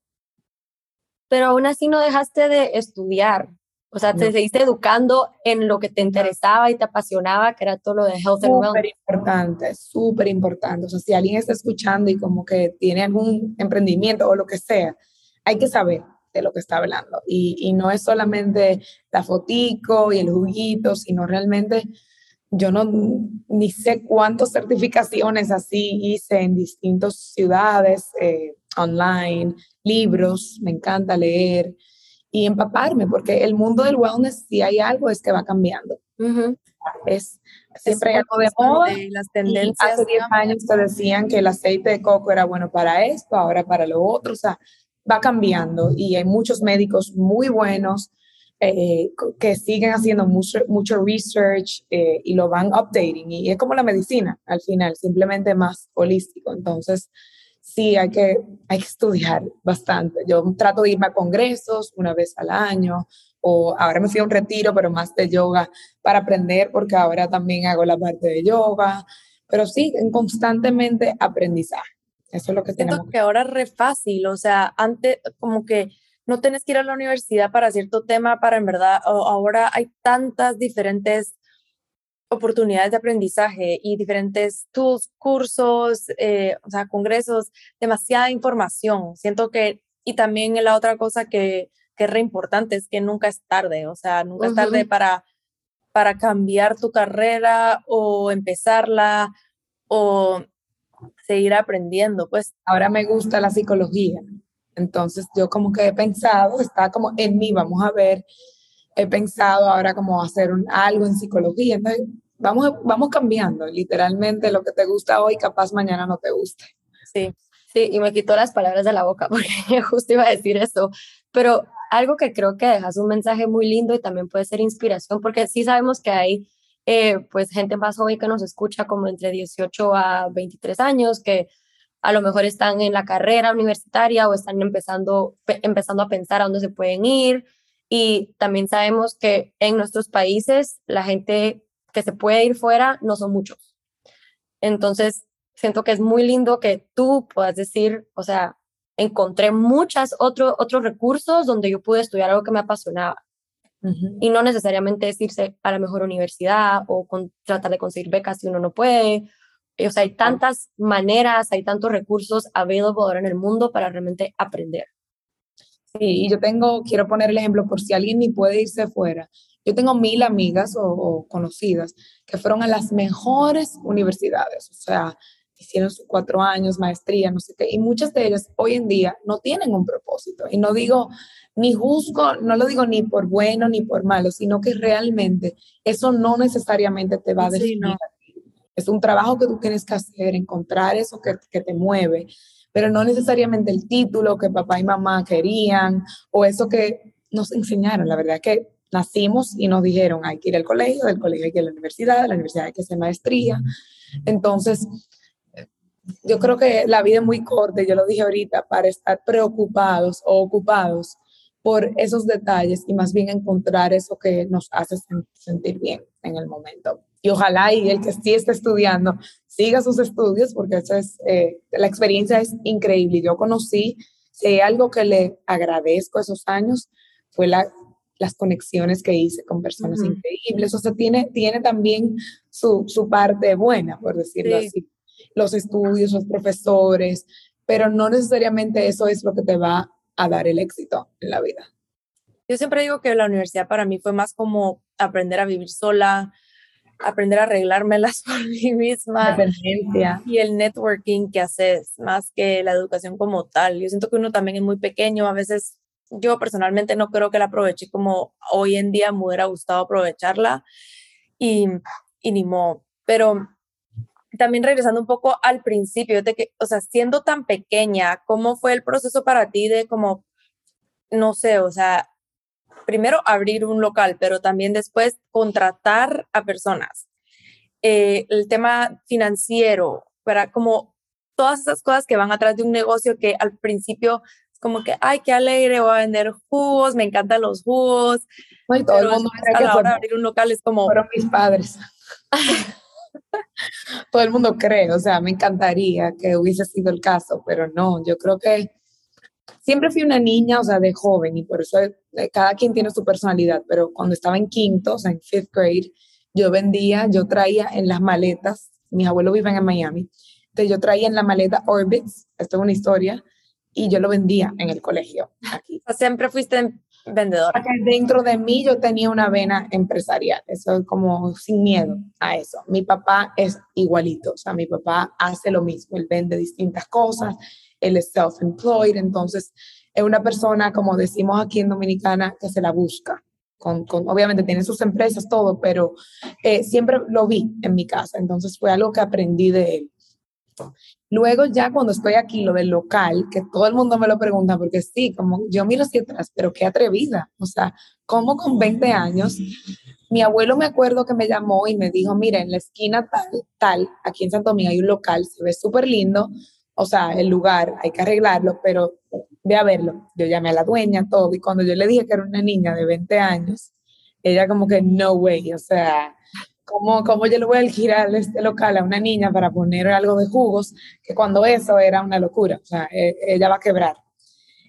Pero aún así no dejaste de estudiar. O sea, te seguiste educando en lo que te interesaba y te apasionaba, que era todo lo de health and
wellness. Súper importante, súper importante. O sea, si alguien está escuchando y como que tiene algún emprendimiento o lo que sea, hay que saber de lo que está hablando. Y, y no es solamente la fotico y el juguito, sino realmente yo no ni sé cuántas certificaciones así hice en distintas ciudades, eh, online, libros, me encanta leer y empaparme, porque el mundo del wellness, si hay algo, es que va cambiando. Es siempre hay algo de moda. Las tendencias. hace 10 años te decían que el aceite de coco era bueno para esto, ahora para lo otro, o sea, va cambiando y hay muchos médicos muy buenos eh, que siguen haciendo mucho, mucho research eh, y lo van updating y es como la medicina al final, simplemente más holístico. Entonces, sí hay que, hay que estudiar bastante. Yo trato de irme a congresos una vez al año, o ahora me fui a un retiro, pero más de yoga para aprender, porque ahora también hago la parte de yoga, pero sí, en constantemente aprendizaje. Eso es lo que Siento tenemos.
que ahora es re fácil, o sea, antes como que no tienes que ir a la universidad para cierto tema, para en verdad, ahora hay tantas diferentes oportunidades de aprendizaje y diferentes tools, cursos, eh, o sea, congresos, demasiada información. Siento que, y también la otra cosa que, que es re importante es que nunca es tarde, o sea, nunca es tarde para, para cambiar tu carrera o empezarla o seguir aprendiendo. Pues
ahora me gusta la psicología, entonces yo como que he pensado, está como en mí, vamos a ver he pensado ahora como hacer algo en psicología. Entonces, vamos, vamos cambiando. Literalmente lo que te gusta hoy, capaz mañana no te guste.
Sí, sí, y me quitó las palabras de la boca [LAUGHS] porque justo iba a decir eso. Pero algo que creo que dejas un mensaje muy lindo y también puede ser inspiración, porque sí sabemos que hay eh, pues gente más joven que nos escucha como entre 18 a 23 años, que a lo mejor están en la carrera universitaria o están empezando, empezando a pensar a dónde se pueden ir, y también sabemos que en nuestros países la gente que se puede ir fuera no son muchos. Entonces, siento que es muy lindo que tú puedas decir, o sea, encontré muchos otro, otros recursos donde yo pude estudiar algo que me apasionaba. Y no necesariamente es irse a la mejor universidad o tratar de conseguir becas si uno no puede. O sea, hay tantas maneras, hay tantos recursos available ahora en el mundo para realmente aprender.
Sí, y yo tengo, quiero poner el ejemplo por si alguien ni puede irse fuera. Yo tengo mil amigas o, conocidas que fueron a las mejores universidades, o sea, hicieron sus cuatro años, maestría, no sé qué, y muchas de ellas hoy en día no tienen un propósito. Y no digo, ni juzgo, no lo digo ni por bueno ni por malo, sino que realmente eso no necesariamente te va a definir. Es un trabajo que tú tienes que hacer, encontrar eso que, que te mueve pero no necesariamente el título que papá y mamá querían o eso que nos enseñaron. La verdad es que nacimos y nos dijeron hay que ir al colegio, del colegio hay que ir a la universidad, de la universidad hay que hacer maestría. Entonces, yo creo que la vida es muy corta, yo lo dije ahorita, para estar preocupados o ocupados por esos detalles y más bien encontrar eso que nos hace sentir bien en el momento y ojalá y el que sí esté estudiando siga sus estudios porque eso es, eh, la experiencia es increíble. Yo conocí si algo que le agradezco esos años, fue la, las conexiones que hice con personas increíbles. O sea, tiene, tiene también su, su parte buena, por decirlo así. Los estudios, los profesores, pero no necesariamente eso es lo que te va a dar el éxito en la vida.
Yo siempre digo que la universidad para mí fue más como aprender a vivir sola, aprender a arreglármelas [LAUGHS] por mí misma. Y el networking que haces, más que la educación como tal. Yo siento que uno también es muy pequeño, a veces yo personalmente no creo que la aproveché como hoy en día me hubiera gustado aprovecharla y, y ni modo. Pero también regresando un poco al principio, de que, o sea, siendo tan pequeña, ¿cómo fue el proceso para ti de como, no sé, o sea, primero abrir un local, pero también después contratar a personas. Eh, el tema financiero, para como todas esas cosas que van atrás de un negocio que al principio es como que, ay, qué alegre, voy a vender jugos, me encantan los jugos.
y todo el mundo
cree a la hora de abrir un local es como...
Fueron mis padres. [LAUGHS] todo el mundo cree, o sea, me encantaría que hubiese sido el caso, pero no, yo creo que siempre fui una niña, o sea, de joven, y por eso eh, cada quien tiene su personalidad, pero cuando estaba en quinto, o sea, en fifth grade, yo vendía, yo traía en las maletas, mis abuelos viven en Miami, entonces yo traía en la maleta Orbits, esto es una historia, y yo lo vendía en el colegio. Aquí.
Siempre fuiste vendedora.
Dentro de mí yo tenía una vena empresarial, eso es como sin miedo a eso. Mi papá es igualito, o sea, mi papá hace lo mismo, él vende distintas cosas, él es self-employed, entonces es una persona, como decimos aquí en Dominicana, que se la busca. Con, con, obviamente tiene sus empresas, todo, pero eh, siempre lo vi en mi casa, entonces fue algo que aprendí de él. Luego ya cuando estoy aquí, lo del local, que todo el mundo me lo pregunta, porque sí, como yo miro hacia atrás, pero qué atrevida, o sea, como con 20 años, mi abuelo me acuerdo que me llamó y me dijo, mira, en la esquina tal, tal, aquí en Santo Domingo hay un local, se ve súper lindo, o sea, el lugar, hay que arreglarlo, pero ve a verlo. Yo llamé a la dueña, todo, y cuando yo le dije que era una niña de 20 años, ella como que, no way, o sea, ¿cómo, cómo yo le voy a alquilar este local a una niña para poner algo de jugos? Que cuando eso era una locura, o sea, e, ella va a quebrar.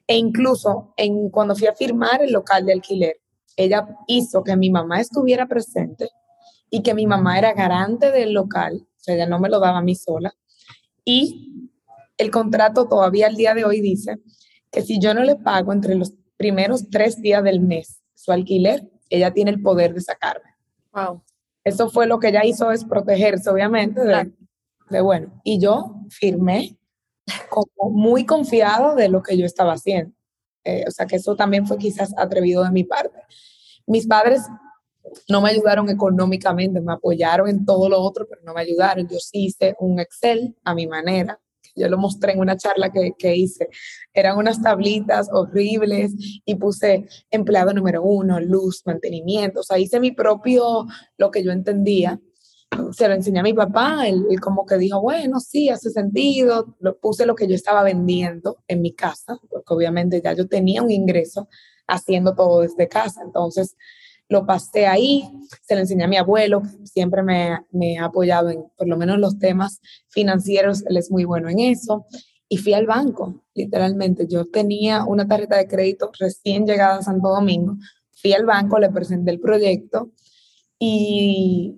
E incluso en, cuando fui a firmar el local de alquiler, ella hizo que mi mamá estuviera presente y que mi mamá era garante del local, o sea, ella no me lo daba a mí sola, y el contrato todavía al día de hoy dice que si yo no le pago entre los primeros tres días del mes su alquiler, ella tiene el poder de sacarme.
Wow.
Eso fue lo que ella hizo, es protegerse, obviamente, de, bueno. Y yo firmé como muy confiado de lo que yo estaba haciendo. Eh, o sea, que eso también fue quizás atrevido de mi parte. Mis padres no me ayudaron económicamente, me apoyaron en todo lo otro, pero no me ayudaron. Yo sí hice un Excel a mi manera, yo lo mostré en una charla que, que, hice. Eran unas tablitas horribles y puse empleado número uno, luz, mantenimiento. O sea, hice mi propio, lo que yo entendía. Se lo enseñé a mi papá, él, como que dijo, bueno, sí, hace sentido. Lo, puse lo que yo estaba vendiendo en mi casa, porque obviamente ya yo tenía un ingreso haciendo todo desde casa. Entonces, lo pasé ahí, se lo enseñé a mi abuelo, siempre me, me, ha apoyado en por lo menos los temas financieros, él es muy bueno en eso, y fui al banco, literalmente. Yo tenía una tarjeta de crédito recién llegada a Santo Domingo, fui al banco, le presenté el proyecto y,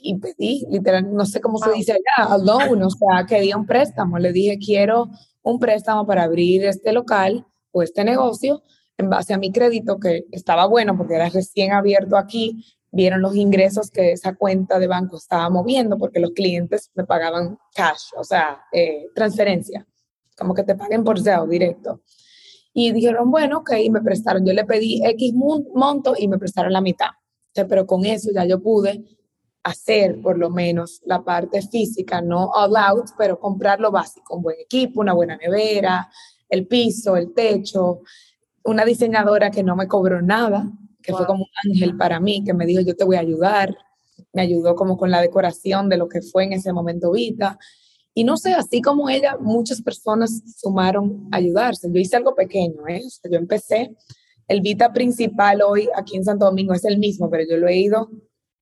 y pedí, literalmente, no sé cómo se dice allá, a loan, o sea, quería un préstamo. Le dije, quiero un préstamo para abrir este local o este negocio en base a mi crédito, que estaba bueno porque era recién abierto aquí, vieron los ingresos que esa cuenta de banco estaba moviendo porque los clientes me pagaban cash, o sea, eh, transferencia, como que te paguen por SEO directo. Y dijeron, bueno, ok, y me prestaron, yo le pedí X monto y me prestaron la mitad. pero con eso ya yo pude hacer por lo menos la parte física, no all out, pero comprar lo básico, un buen equipo, una buena nevera, el piso, el techo, una diseñadora que no me cobró nada, que fue como un ángel para mí, que me dijo, yo te voy a ayudar. Me ayudó como con la decoración de lo que fue en ese momento Vita. Y no sé, así como ella, muchas personas sumaron a ayudarse. Yo hice algo pequeño, ¿eh? yo empecé, el Vita principal hoy aquí en Santo Domingo es el mismo, pero yo lo he ido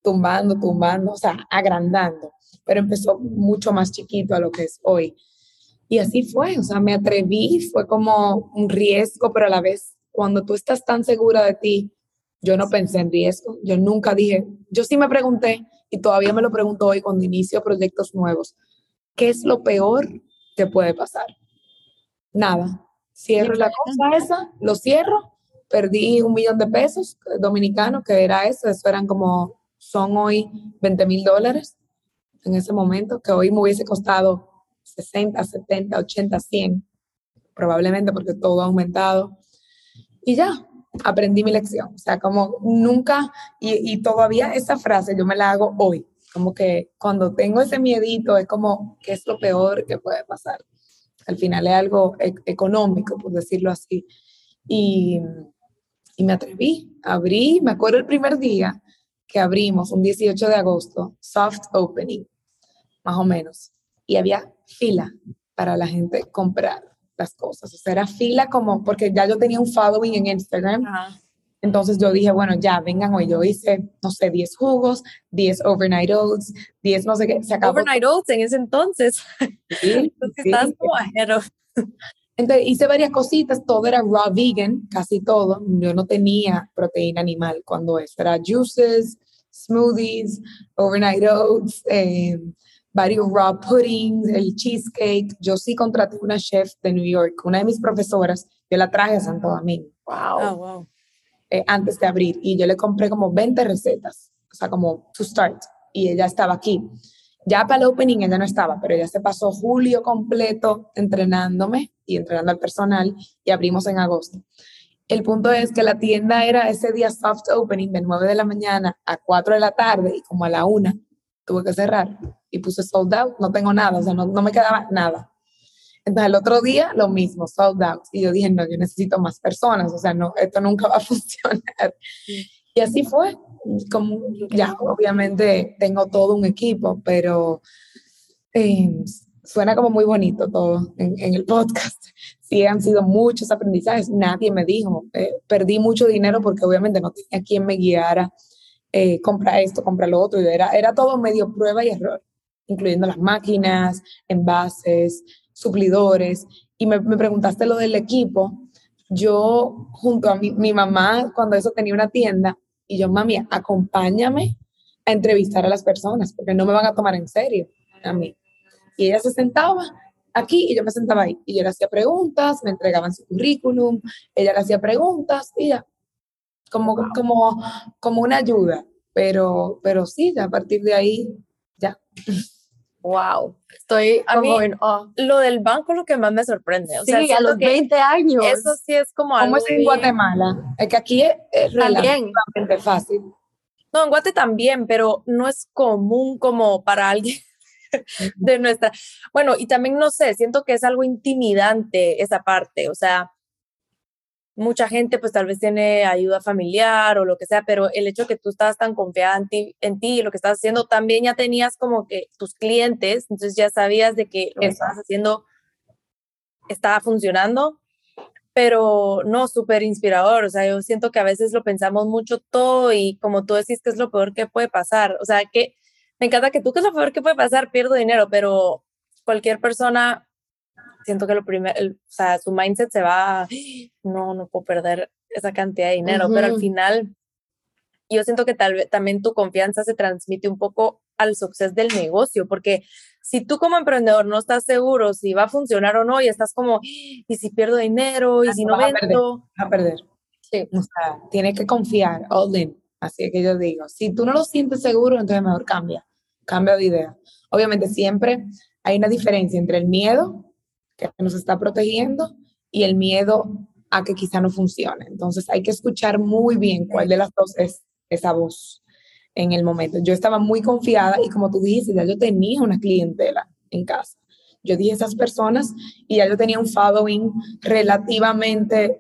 tumbando, tumbando, o sea, agrandando. Pero empezó mucho más chiquito a lo que es hoy. Y así fue, o sea, me atreví, fue como un riesgo, pero a la vez, cuando tú estás tan segura de ti, yo no pensé en riesgo, yo nunca dije, yo sí me pregunté, y todavía me lo pregunto hoy cuando inicio proyectos nuevos, ¿qué es lo peor que puede pasar? Nada. Cierro la cosa esa, lo cierro, perdí un millón de pesos dominicanos, que era eso, eso eran como, son hoy 20 mil dólares en ese momento, que hoy me hubiese costado 60, 70, 80, 100, probablemente porque todo ha aumentado. Y ya, aprendí mi lección. O sea, como nunca, y, y, todavía esa frase yo me la hago hoy, como que cuando tengo ese miedito es como, ¿qué es lo peor que puede pasar? Al final es algo e económico, por decirlo así. Y, y me atreví, abrí, me acuerdo el primer día que abrimos, un 18 de agosto, soft opening, más o menos, y había fila para la gente comprar las cosas. O sea, era fila como, porque ya yo tenía un following en Instagram. Entonces yo dije, bueno, ya, vengan hoy. Yo hice, no sé, 10 jugos, 10 overnight oats, 10 no sé qué. Se acabó.
Overnight oats en ese entonces. Sí, [LAUGHS] entonces estás como [LAUGHS]
Entonces hice varias cositas, todo era raw vegan, casi todo. Yo no tenía proteína animal cuando eso. Era juices, smoothies, overnight oats, eh, varios raw puddings, el cheesecake. Yo sí contraté una chef de New York, una de mis profesoras, yo la traje a Santo Domingo.
Wow. wow.
Eh, antes de abrir y yo le compré como 20 recetas, o sea, como to start, y ella estaba aquí. Ya para el opening ella no estaba, pero ella se pasó julio completo entrenándome y entrenando al personal y abrimos en agosto. El punto es que la tienda era ese día soft opening de 9 de la mañana a 4 de la tarde y como a la 1 tuve que cerrar y puse sold out, no tengo nada, o sea, no, no me quedaba nada. Entonces el otro día lo mismo, sold out. Y yo dije, no, yo necesito más personas, o sea, no, esto nunca va a [LAUGHS] funcionar. Y así fue. Como ya, obviamente tengo todo un equipo, pero eh, suena como muy bonito todo en, en, el podcast. [LAUGHS] Sí, han sido muchos aprendizajes. Nadie me dijo, eh, perdí mucho dinero porque obviamente no tenía quien me guiara eh, compra esto, compra lo otro. Era, era todo medio prueba y error, incluyendo las máquinas, envases, suplidores. Y me, me preguntaste lo del equipo. Yo, junto a mi, mi mamá, cuando eso tenía una tienda, y yo, mami, acompáñame a entrevistar a las personas, porque no me van a tomar en serio a mí. Y ella se sentaba aquí y yo me sentaba ahí. Y yo le hacía preguntas, me entregaban su currículum, ella le hacía preguntas y ya, como, como, como una ayuda, pero, pero sí, a partir de ahí, ya. [LAUGHS]
Wow, estoy
a mí, lo del banco lo que más me sorprende. O
sí, sea, a los 20 años.
Eso sí es como algo.
¿Cómo es en Guatemala? Es que aquí es, es relativamente fácil.
No, en Guate también, pero no es común como para alguien de nuestra. Bueno, y también no sé, siento que es algo intimidante esa parte, o sea, mucha gente pues tal vez tiene ayuda familiar o lo que sea, pero el hecho de que tú estabas tan confiada en ti, en ti lo que estás haciendo, también ya tenías como que tus clientes, entonces ya sabías de que lo que estabas haciendo estaba funcionando, pero no, súper inspirador, o sea, yo siento que a veces lo pensamos mucho todo y como tú decís que es lo peor que puede pasar, o sea, que me encanta que tú que es lo peor que puede pasar, pierdo dinero, pero cualquier persona siento que lo primero, o sea, su mindset se va, no, no puedo perder esa cantidad de dinero, pero al final yo siento que tal vez también tu confianza se transmite un poco al suceso del negocio, porque si tú como emprendedor no estás seguro si va a funcionar o no y estás como, y si pierdo dinero, y si no vendo.
A perder. Sí. O sea, tienes que confiar, all in. Así que yo digo, si tú no lo sientes seguro, entonces mejor cambia, cambia de idea. Obviamente siempre hay una diferencia entre el miedo que nos está protegiendo y el miedo a que quizá no funcione. Entonces hay que escuchar muy bien cuál de las dos es esa voz en el momento. Yo estaba muy confiada y como tú dijiste, ya yo tenía una clientela en casa. Yo dije esas personas y ya yo tenía un following relativamente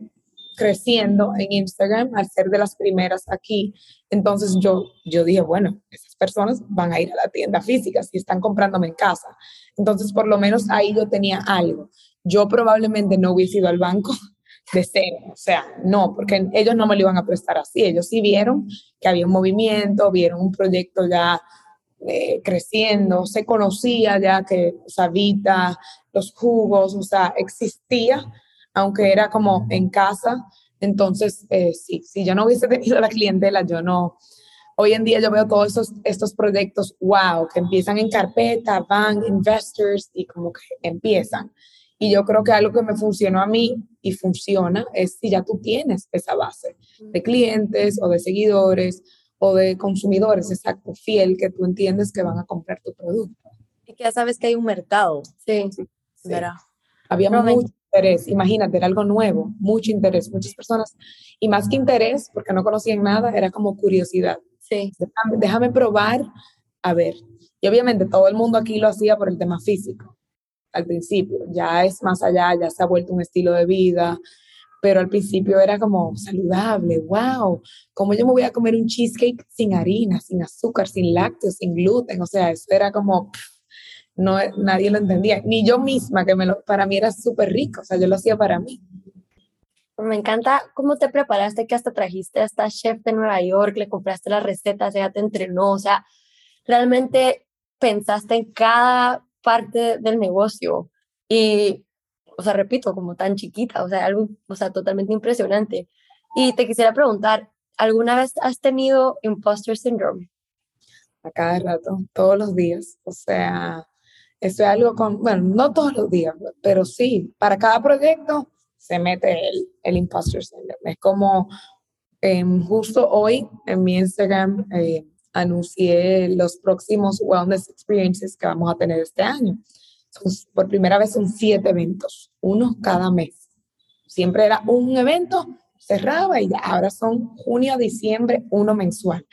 creciendo en Instagram al ser de las primeras aquí. Entonces yo, yo dije, bueno, esas personas van a ir a la tienda física si están comprándome en casa. Entonces, por lo menos ahí yo tenía algo. Yo probablemente no hubiese ido al banco [LAUGHS] de cero, o sea, no, porque ellos no me lo iban a prestar así. Ellos sí vieron que había un movimiento, vieron un proyecto ya eh, creciendo, se conocía ya que Sabita, los jugos, o sea, existía, aunque era como en casa. Entonces, eh, sí, si yo no hubiese [LAUGHS] tenido la clientela, yo no, hoy en día yo veo todos estos, estos proyectos, wow, que empiezan en carpeta, van investors y como que empiezan. Y yo creo que algo que me funcionó a mí y funciona es si ya tú tienes esa base de clientes o de seguidores o de consumidores, exacto, fiel, que tú entiendes que van a comprar tu producto.
Y que ya sabes que hay un mercado.
Sí,
sí. Había mucho interés, imagínate, era algo nuevo, mucho interés, muchas personas, y más que interés, porque no conocían nada, era como curiosidad.
Sí.
Déjame, probar, a ver. Y obviamente todo el mundo aquí lo hacía por el tema físico, al principio, ya es más allá, ya se ha vuelto un estilo de vida, pero al principio era como saludable, wow, ¿cómo yo me voy a comer un cheesecake sin harina, sin azúcar, sin lácteos, sin gluten? O sea, eso era como, no, nadie lo entendía, ni yo misma, que me lo, para mí era súper rico, o sea, yo lo hacía para mí.
Me encanta cómo te preparaste, que hasta trajiste a esta chef de Nueva York, le compraste las recetas, ella te entrenó, o sea, realmente pensaste en cada parte del negocio y o sea, repito, como tan chiquita, o sea, algo, o sea, totalmente impresionante. Y te quisiera preguntar, ¿alguna vez has tenido imposter syndrome?
A cada rato, todos los días. O sea, eso es algo con, bueno, no todos los días, pero sí, para cada proyecto se mete el, el imposter syndrome. Es como em, justo hoy en mi Instagram eh, anuncié los próximos wellness experiences que vamos a tener este año por primera vez son siete eventos, uno cada mes. Siempre era un evento, cerraba y ahora son junio diciembre, uno mensual.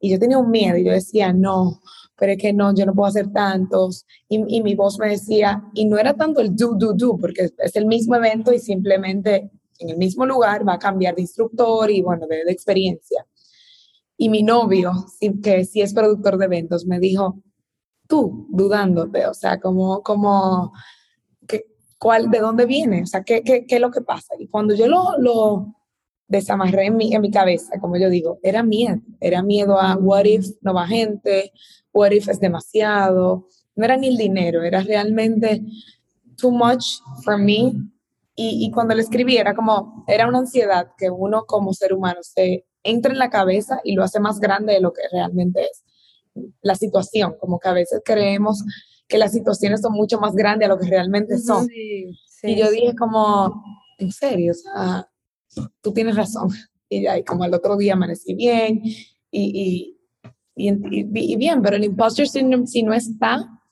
Y yo tenía un miedo y yo decía, no, pero es que no, yo no puedo hacer tantos. Y, y mi voz me decía, y no era tanto el do, do, do, porque es el mismo evento y simplemente en el mismo lugar va a cambiar de instructor y bueno, de, de experiencia. Y mi novio, que sí es productor de eventos, me dijo, tú dudándote, o sea, como, como, ¿qué, cuál, ¿de dónde viene? O sea, ¿qué, qué, qué es lo que pasa? Y cuando yo lo, lo desamarré en mi, en mi cabeza, como yo digo, era miedo, era miedo a what if no va gente, what if es demasiado, no era ni el dinero, era realmente too much for me. Y, y cuando le escribí era como, era una ansiedad que uno como ser humano se entra en la cabeza y lo hace más grande de lo que realmente es la situación, como que a veces creemos que las situaciones son mucho más grandes a lo que realmente son. y yo dije como, en serio, o sea, tú tienes razón. Y, ya, como el otro día amanecí bien y, y, y, bien, pero el imposter syndrome, si no está,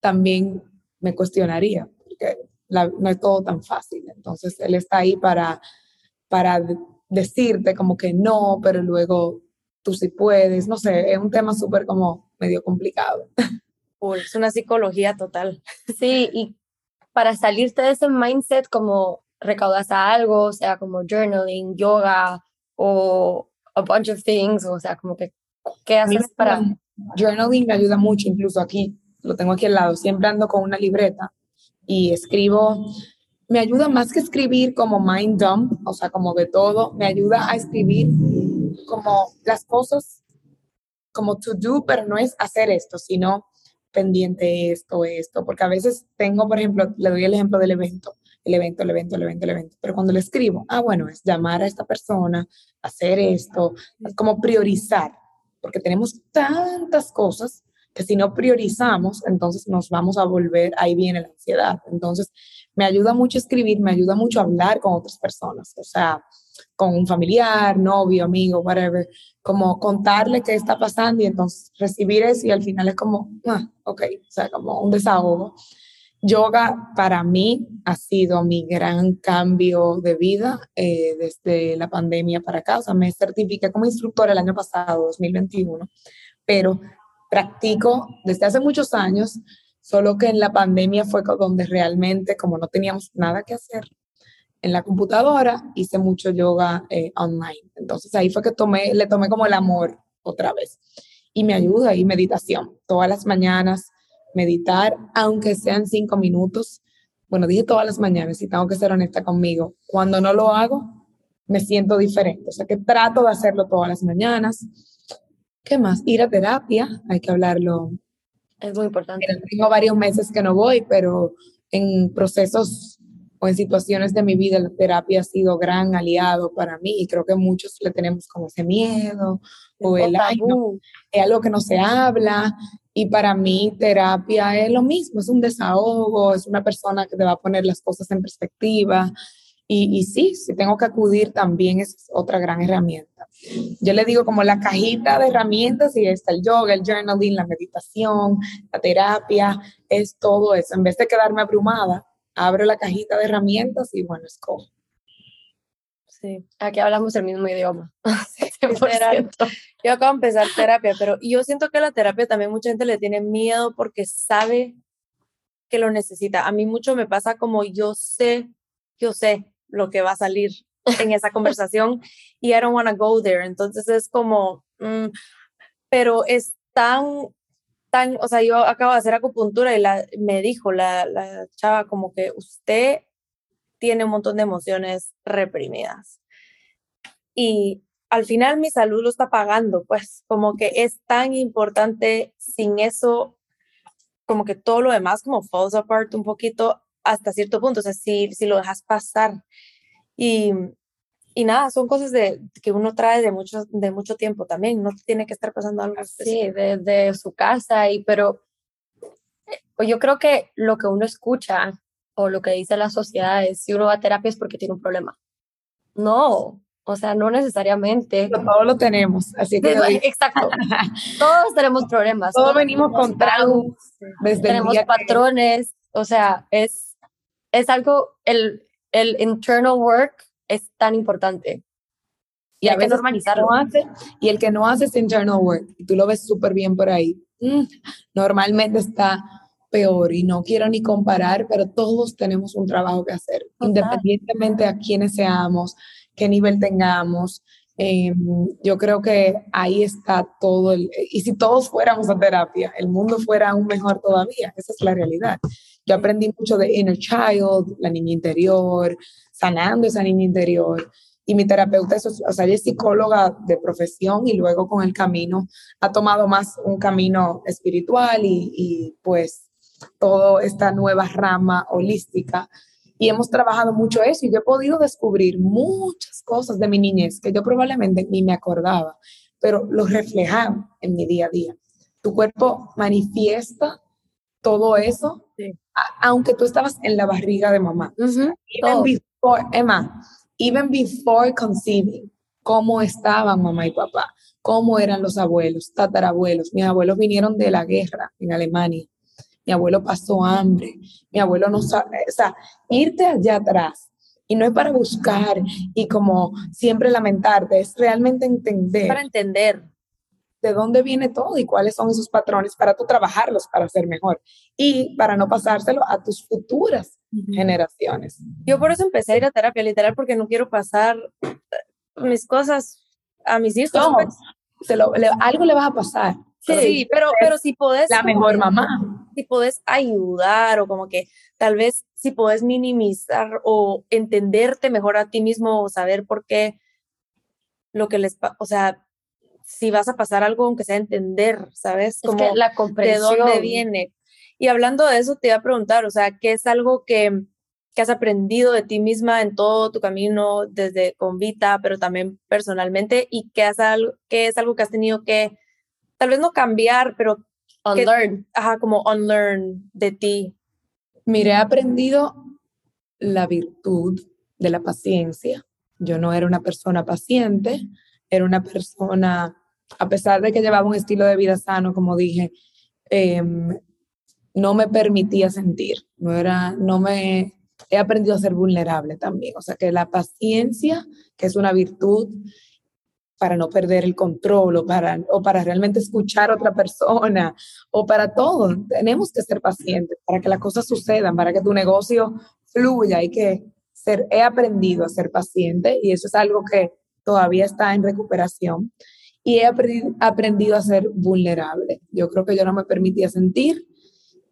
también me cuestionaría, porque no es todo tan fácil. Entonces, él está ahí para, para decirte como que no, pero luego tú sí puedes, no sé, es un tema súper como medio complicado.
es una psicología total.
Sí, y para salirte de ese mindset, como recaudas a algo, sea, como journaling, yoga o a bunch of things, o sea, como que, ¿qué haces para...?
Journaling me ayuda mucho, incluso aquí, lo tengo aquí al lado, siempre ando con una libreta y escribo, me ayuda más que escribir como mind dump, o sea, como de todo, me ayuda a escribir como las cosas como to do, pero no es hacer esto, sino pendiente esto, esto, porque a veces tengo, por ejemplo, le doy el ejemplo del evento, el evento, el evento, el evento, el evento, pero cuando le escribo, ah, bueno, es llamar a esta persona, hacer esto, es como priorizar, porque tenemos tantas cosas que si no priorizamos, entonces nos vamos a volver, ahí viene la ansiedad. Entonces, me ayuda mucho escribir, me ayuda mucho hablar con otras personas, o sea, con un familiar, novio, amigo, whatever, como contarle qué está pasando y entonces recibir eso y al final es como, ah, ok, o sea, como un desahogo. Yoga para mí ha sido mi gran cambio de vida eh, desde la pandemia para acá. O sea, me certifiqué como instructora el año pasado, 2021, pero practico desde hace muchos años, solo que en la pandemia fue donde realmente, como no teníamos nada que hacer, en la computadora, hice mucho yoga eh, online. Entonces ahí fue que tomé, le tomé como el amor otra vez. Y me ayuda y meditación. Todas las mañanas meditar, aunque sean cinco minutos. Bueno, dije todas las mañanas y tengo que ser honesta conmigo. Cuando no lo hago, me siento diferente. O sea que trato de hacerlo todas las mañanas. ¿Qué más? Ir a terapia, hay que hablarlo
Es muy importante.
tengo varios meses que no voy, pero en procesos o en situaciones de mi vida la terapia ha sido gran aliado para mí y creo que muchos le tenemos como ese miedo o el año, es algo que no se habla y para mí terapia es lo mismo, es un desahogo, es una persona que te va a poner las cosas en perspectiva y, y sí, si tengo que acudir también es otra gran herramienta. Yo le digo como la cajita de herramientas y está el yoga, el journaling, la meditación, la terapia, es todo eso. En vez de quedarme abrumada, abro la cajita de herramientas y bueno, escojo.
Sí, aquí hablamos el mismo idioma. [LAUGHS]
Yo acabo de empezar terapia, pero yo siento que la terapia también mucha gente le tiene miedo porque sabe que lo necesita. A mí mucho me pasa como yo sé, yo sé lo que va a salir en esa [LAUGHS] conversación y I don't want to go there. Entonces es como, mm, pero es tan tan, o sea, yo acabo de hacer acupuntura y la, me dijo la, la chava como que usted tiene un montón de emociones reprimidas. Y al final mi salud lo está pagando, pues como que es tan importante sin eso, como que todo lo demás como falls apart un poquito hasta cierto punto, o sea, si, si lo dejas pasar. Y, y nada, son cosas de, que uno trae de mucho, de mucho tiempo también, no tiene que estar pasando algo
así. desde su casa, y, pero eh, yo creo que lo que uno escucha o lo que dice la sociedad es si uno va a terapia es porque tiene un problema. No, o sea, no necesariamente.
todos lo tenemos, así que. [LAUGHS]
Exacto. [LAUGHS] todos tenemos problemas.
Todos, venimos con traumas.
Desde tenemos patrones, o sea, es, es algo, el, el internal work es tan importante.
Y, a veces normalizarlo. hace, y el que no hace ese internal work, y tú lo ves súper bien por ahí, mm, normalmente está peor y no quiero ni comparar, pero todos tenemos un trabajo que hacer, independientemente a quiénes seamos, qué nivel tengamos. Em, yo creo que ahí está todo. El, y si todos fuéramos a terapia, el mundo fuera aún mejor todavía. Esa es la realidad. Yo aprendí mucho de inner child, la niña interior, sanando esa niña interior. Y mi terapeuta, es, o sea, ella es psicóloga de profesión y luego con el camino ha tomado más un camino espiritual y, y pues toda esta nueva rama holística. Y hemos trabajado mucho eso y yo he podido descubrir muchas cosas de mi niñez que yo probablemente ni me acordaba, pero lo reflejaba en mi día a día. Tu cuerpo manifiesta todo eso, aunque tú estabas en la barriga de mamá. Emma, even before conceiving, cómo estaban mamá y papá, cómo eran los abuelos, tatarabuelos. Mis abuelos vinieron de la guerra en Alemania. Mi abuelo pasó hambre. Mi abuelo no sabe, o sea, irte allá atrás y no es para buscar y como siempre lamentarte, es realmente entender.
Para entender
de dónde viene todo y cuáles son esos patrones para tú trabajarlos para ser mejor y para no pasárselo a tus futuras generaciones.
Yo por eso empecé a ir a terapia, literal, porque no quiero pasar eh, mis cosas a mis hijos.
Pues. se lo, algo le vas a pasar.
Sí, pero, pero si puedes...
La mejor mamá.
Si puedes ayudar o como que tal vez si puedes minimizar o entenderte mejor a ti mismo o saber por qué lo que les... O sea, si vas a pasar algo, aunque sea entender, ¿sabes?
Como la comprensión.
De dónde viene. Y hablando de eso, te iba a preguntar, o sea, ¿qué es algo que, que has aprendido de ti misma en todo tu camino, desde con Vita, pero también personalmente, y qué, has, qué es algo que has tenido que, tal vez no cambiar, pero...
Unlearn.
ajá, como unlearn de ti.
Mire, he aprendido la virtud de la paciencia. Yo no era una persona paciente, era una persona, a pesar de que llevaba un estilo de vida sano, como dije, em, no me permitía sentir, no era, no me, he aprendido a ser vulnerable también, o sea que la paciencia, que es una virtud para no perder el control o para, o para realmente escuchar a otra persona o para todo, tenemos que ser pacientes para que las cosas sucedan, para que tu negocio fluya, hay que ser, he aprendido a ser paciente y eso es algo que todavía está en recuperación y he aprendido a ser vulnerable. Yo creo que yo no me permitía sentir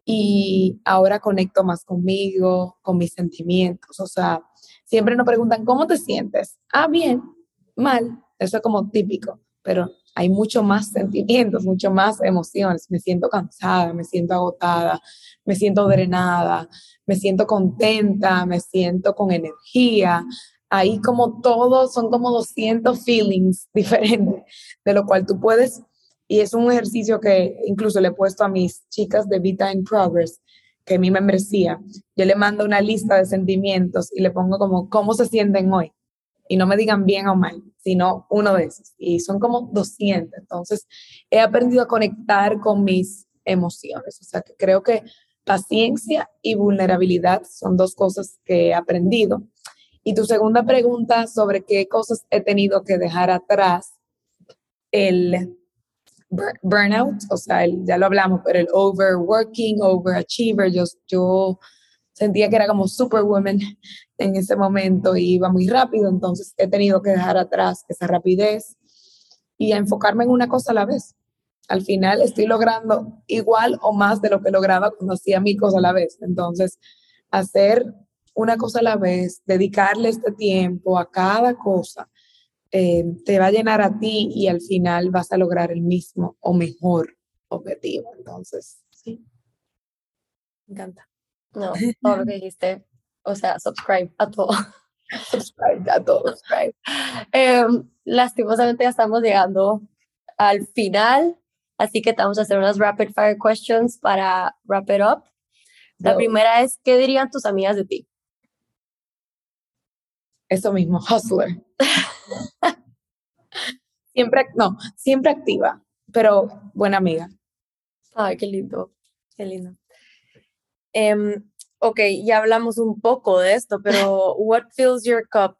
y ahora conecto más conmigo, con mis sentimientos. O sea, siempre nos preguntan, ¿cómo te sientes? Ah, bien, mal, eso es como típico, pero hay mucho más sentimientos, mucho más emociones. Me siento cansada, me siento agotada, me siento drenada, me siento contenta, me siento con energía. Ahí como todos son como 200 feelings [LAUGHS] diferentes, de lo cual tú puedes, y es un ejercicio que incluso le he puesto a mis chicas de Vita in Progress, que mi membresía, yo le mando una lista de sentimientos y le pongo como cómo se sienten hoy. Y no me digan bien o mal, sino uno de esos. Y son como 200. Entonces, he aprendido a conectar con mis emociones. O sea, que creo que paciencia y vulnerabilidad son dos cosas que he aprendido. Y tu segunda pregunta sobre qué cosas he tenido que dejar atrás, el burnout, o sea, ya lo hablamos, pero el overworking, overachiever, yo, yo sentía que era como superwoman en ese momento y iba muy rápido, entonces he tenido que dejar atrás esa rapidez y enfocarme en una cosa a la vez. Al final estoy logrando igual o más de lo que lograba cuando hacía mil cosas a la vez. Entonces, hacer una cosa a la vez, dedicarle este tiempo a cada cosa, eh, te va a llenar a ti y al final vas a lograr el mismo o mejor objetivo. Entonces, sí.
Me encanta. No, todo lo que dijiste, o sea, subscribe a todo. [LAUGHS]
subscribe a todo. Subscribe. [LAUGHS]
Em, lastimosamente ya estamos llegando al final, así que vamos a hacer unas rapid fire questions para wrap it up. La primera es, ¿qué dirían tus amigas de ti?
Eso mismo, hustler. [LAUGHS] siempre, no, siempre activa, pero buena amiga.
Ay, qué lindo, qué lindo.
Um, ok, ya hablamos un poco de esto, pero [LAUGHS] what fills your cup?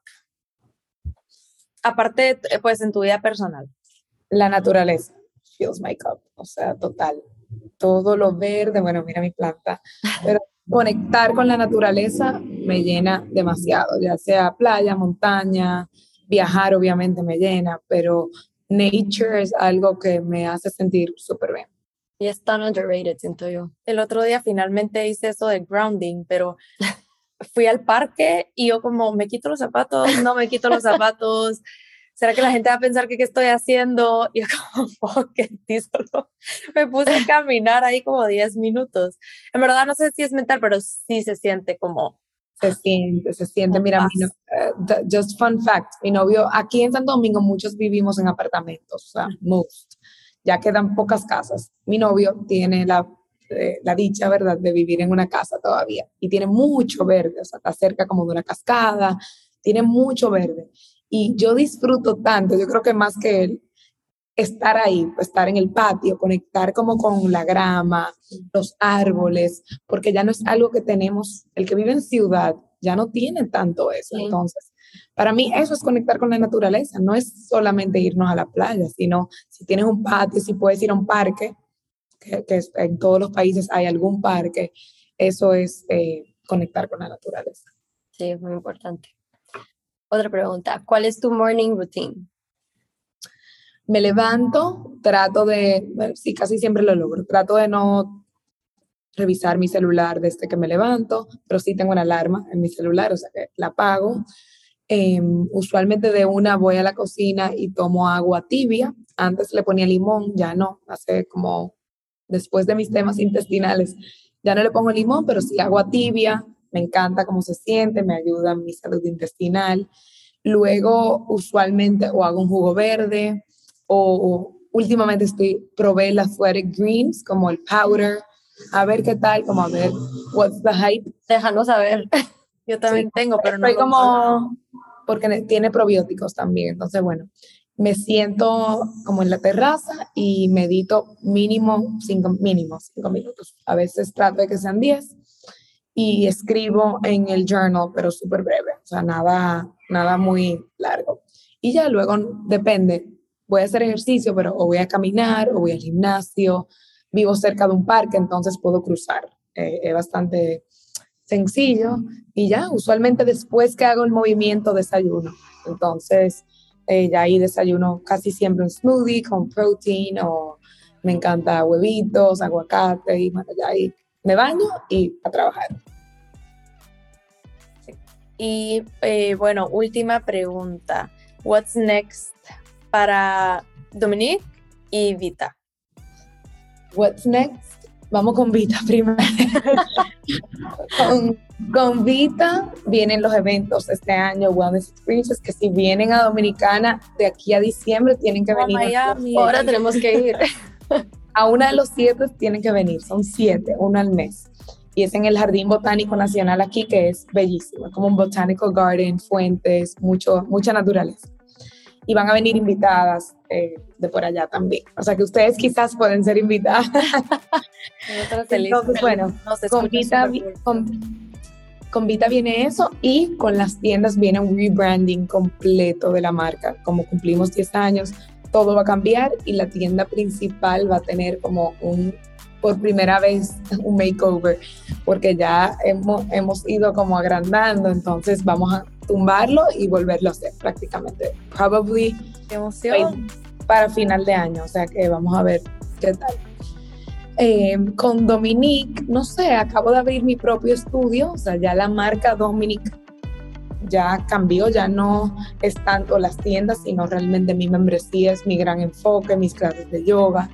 Aparte, pues en tu vida personal.
La naturaleza fills my cup, o sea, total. Todo lo verde, bueno, mira mi planta, [LAUGHS] pero conectar con la naturaleza me llena demasiado, ya sea playa, montaña, viajar obviamente me llena, pero nature es algo que me hace sentir súper bien.
Y es tan underrated, siento yo.
El otro día finalmente hice eso de grounding, pero fui al parque y yo como, me quito los zapatos, no me quito los zapatos. ¿Será que la gente va a pensar que qué estoy haciendo? Y yo como, [LAUGHS] que solo me puse a caminar ahí como 10 minutos. En verdad no sé si es mental, pero sí se siente como...
Se siente, se siente. Mira, uh, just fun fact, mi novio, aquí en Santo Domingo muchos vivimos en apartamentos, o sea, most ya quedan pocas casas. Mi novio tiene la, eh, la dicha, ¿verdad?, de vivir en una casa todavía y tiene mucho verde, o sea, está cerca como de una cascada, tiene mucho verde. Y yo disfruto tanto, yo creo que más que él, estar ahí, pues, estar en el patio, conectar como con la grama, los árboles, porque ya no es algo que tenemos, el que vive en ciudad ya no tiene tanto eso. Entonces, para mí eso es conectar con la naturaleza, no es solamente irnos a la playa, sino si tienes un patio, si puedes ir a un parque, que, en todos los países hay algún parque, eso es eh, conectar con la naturaleza.
Sí, es muy importante. Otra pregunta, ¿cuál es tu morning routine?
Me levanto, trato de, sí, casi siempre lo logro, trato de no revisar mi celular desde que me levanto, pero sí tengo una alarma en mi celular, o sea que la apago Em, usualmente de una voy a la cocina y tomo agua tibia. Antes le ponía limón, ya no. Hace como después de mis temas intestinales, ya no le pongo limón, pero sí agua tibia. Me encanta cómo se siente, me ayuda mi salud intestinal. Luego, usualmente, o hago un jugo verde, o, últimamente estoy, probé las Athletic Greens, como el powder, a ver qué tal, como a ver, what's the hype.
Déjanos saber. [LAUGHS]
Yo también tengo, pero no.
Como, porque tiene probióticos también. Entonces, bueno, me siento como en la terraza y medito mínimo cinco, mínimo cinco minutos. A veces trato de que sean diez y escribo en el journal, pero súper breve, o sea, nada, nada muy largo. Y ya luego depende, voy a hacer ejercicio, pero o voy a caminar o voy al gimnasio, vivo cerca de un parque, entonces puedo cruzar. Eh, es bastante sencillo y ya, usualmente después que hago el movimiento desayuno. Entonces, eh, ya ahí desayuno casi siempre un smoothie con protein o me encanta huevitos, aguacate y bueno, ya ahí me baño y a trabajar.
Y eh, bueno, última pregunta. What's next para Dominique y Vita.
What's next? Vamos con Vita [LAUGHS] primero. con, con, Vita vienen los eventos este año, Wellness Experiences, que si vienen a Dominicana de aquí a diciembre tienen que venir.
A Miami. Ahora tenemos que ir. [LAUGHS]
a una de los siete tienen que venir, son siete, uno al mes. Y es en el Jardín Botánico Nacional aquí, que es bellísimo, como un botanical garden, fuentes, mucho, mucha naturaleza y van a venir invitadas eh, de por allá también. O sea que ustedes quizás pueden ser invitadas. [LAUGHS] Entonces, bueno, con Vita, con, Vita viene eso y con las tiendas viene un rebranding completo de la marca. Como cumplimos 10 años, todo va a cambiar y la tienda principal va a tener como un por primera vez [LAUGHS] un makeover, porque ya hemos, hemos ido como agrandando, entonces vamos a tumbarlo y volverlo a hacer prácticamente. Probably
emoción.
para final de año, o sea que vamos a ver qué tal. Eh, con Dominique, no sé, acabo de abrir mi propio estudio, o sea, ya la marca Dominique ya cambió, ya no es tanto las tiendas, sino realmente mi membresía es mi gran enfoque, mis clases de yoga.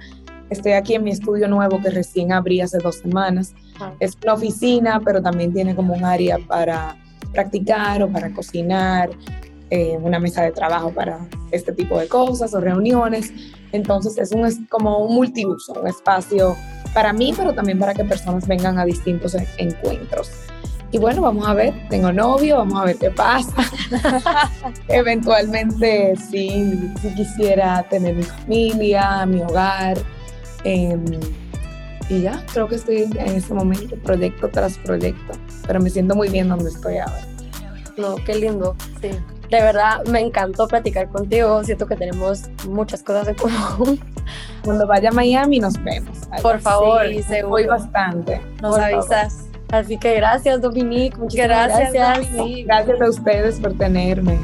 Estoy aquí en mi estudio nuevo que recién abrí hace dos semanas. Ah. Es una oficina, pero también tiene como un área para practicar o para cocinar, eh, una mesa de trabajo para este tipo de cosas o reuniones. Entonces es, un, como un multiuso, un espacio para mí, pero también para que personas vengan a distintos encuentros. Y bueno, vamos a ver, tengo novio, vamos a ver qué pasa. [LAUGHS] Eventualmente sí, sí, quisiera tener mi familia, mi hogar. Em, y ya, creo que estoy en este momento, proyecto tras proyecto pero me siento muy bien donde estoy ahora.
No, qué lindo, sí. De verdad, me encantó platicar contigo. Siento que tenemos muchas cosas en común. [LAUGHS]
Cuando vaya a Miami nos vemos.
Por favor,
sí, voy bastante.
Nos avisas.
Así que gracias, Dominique. Muchas gracias.
Gracias, gracias a ustedes por tenerme.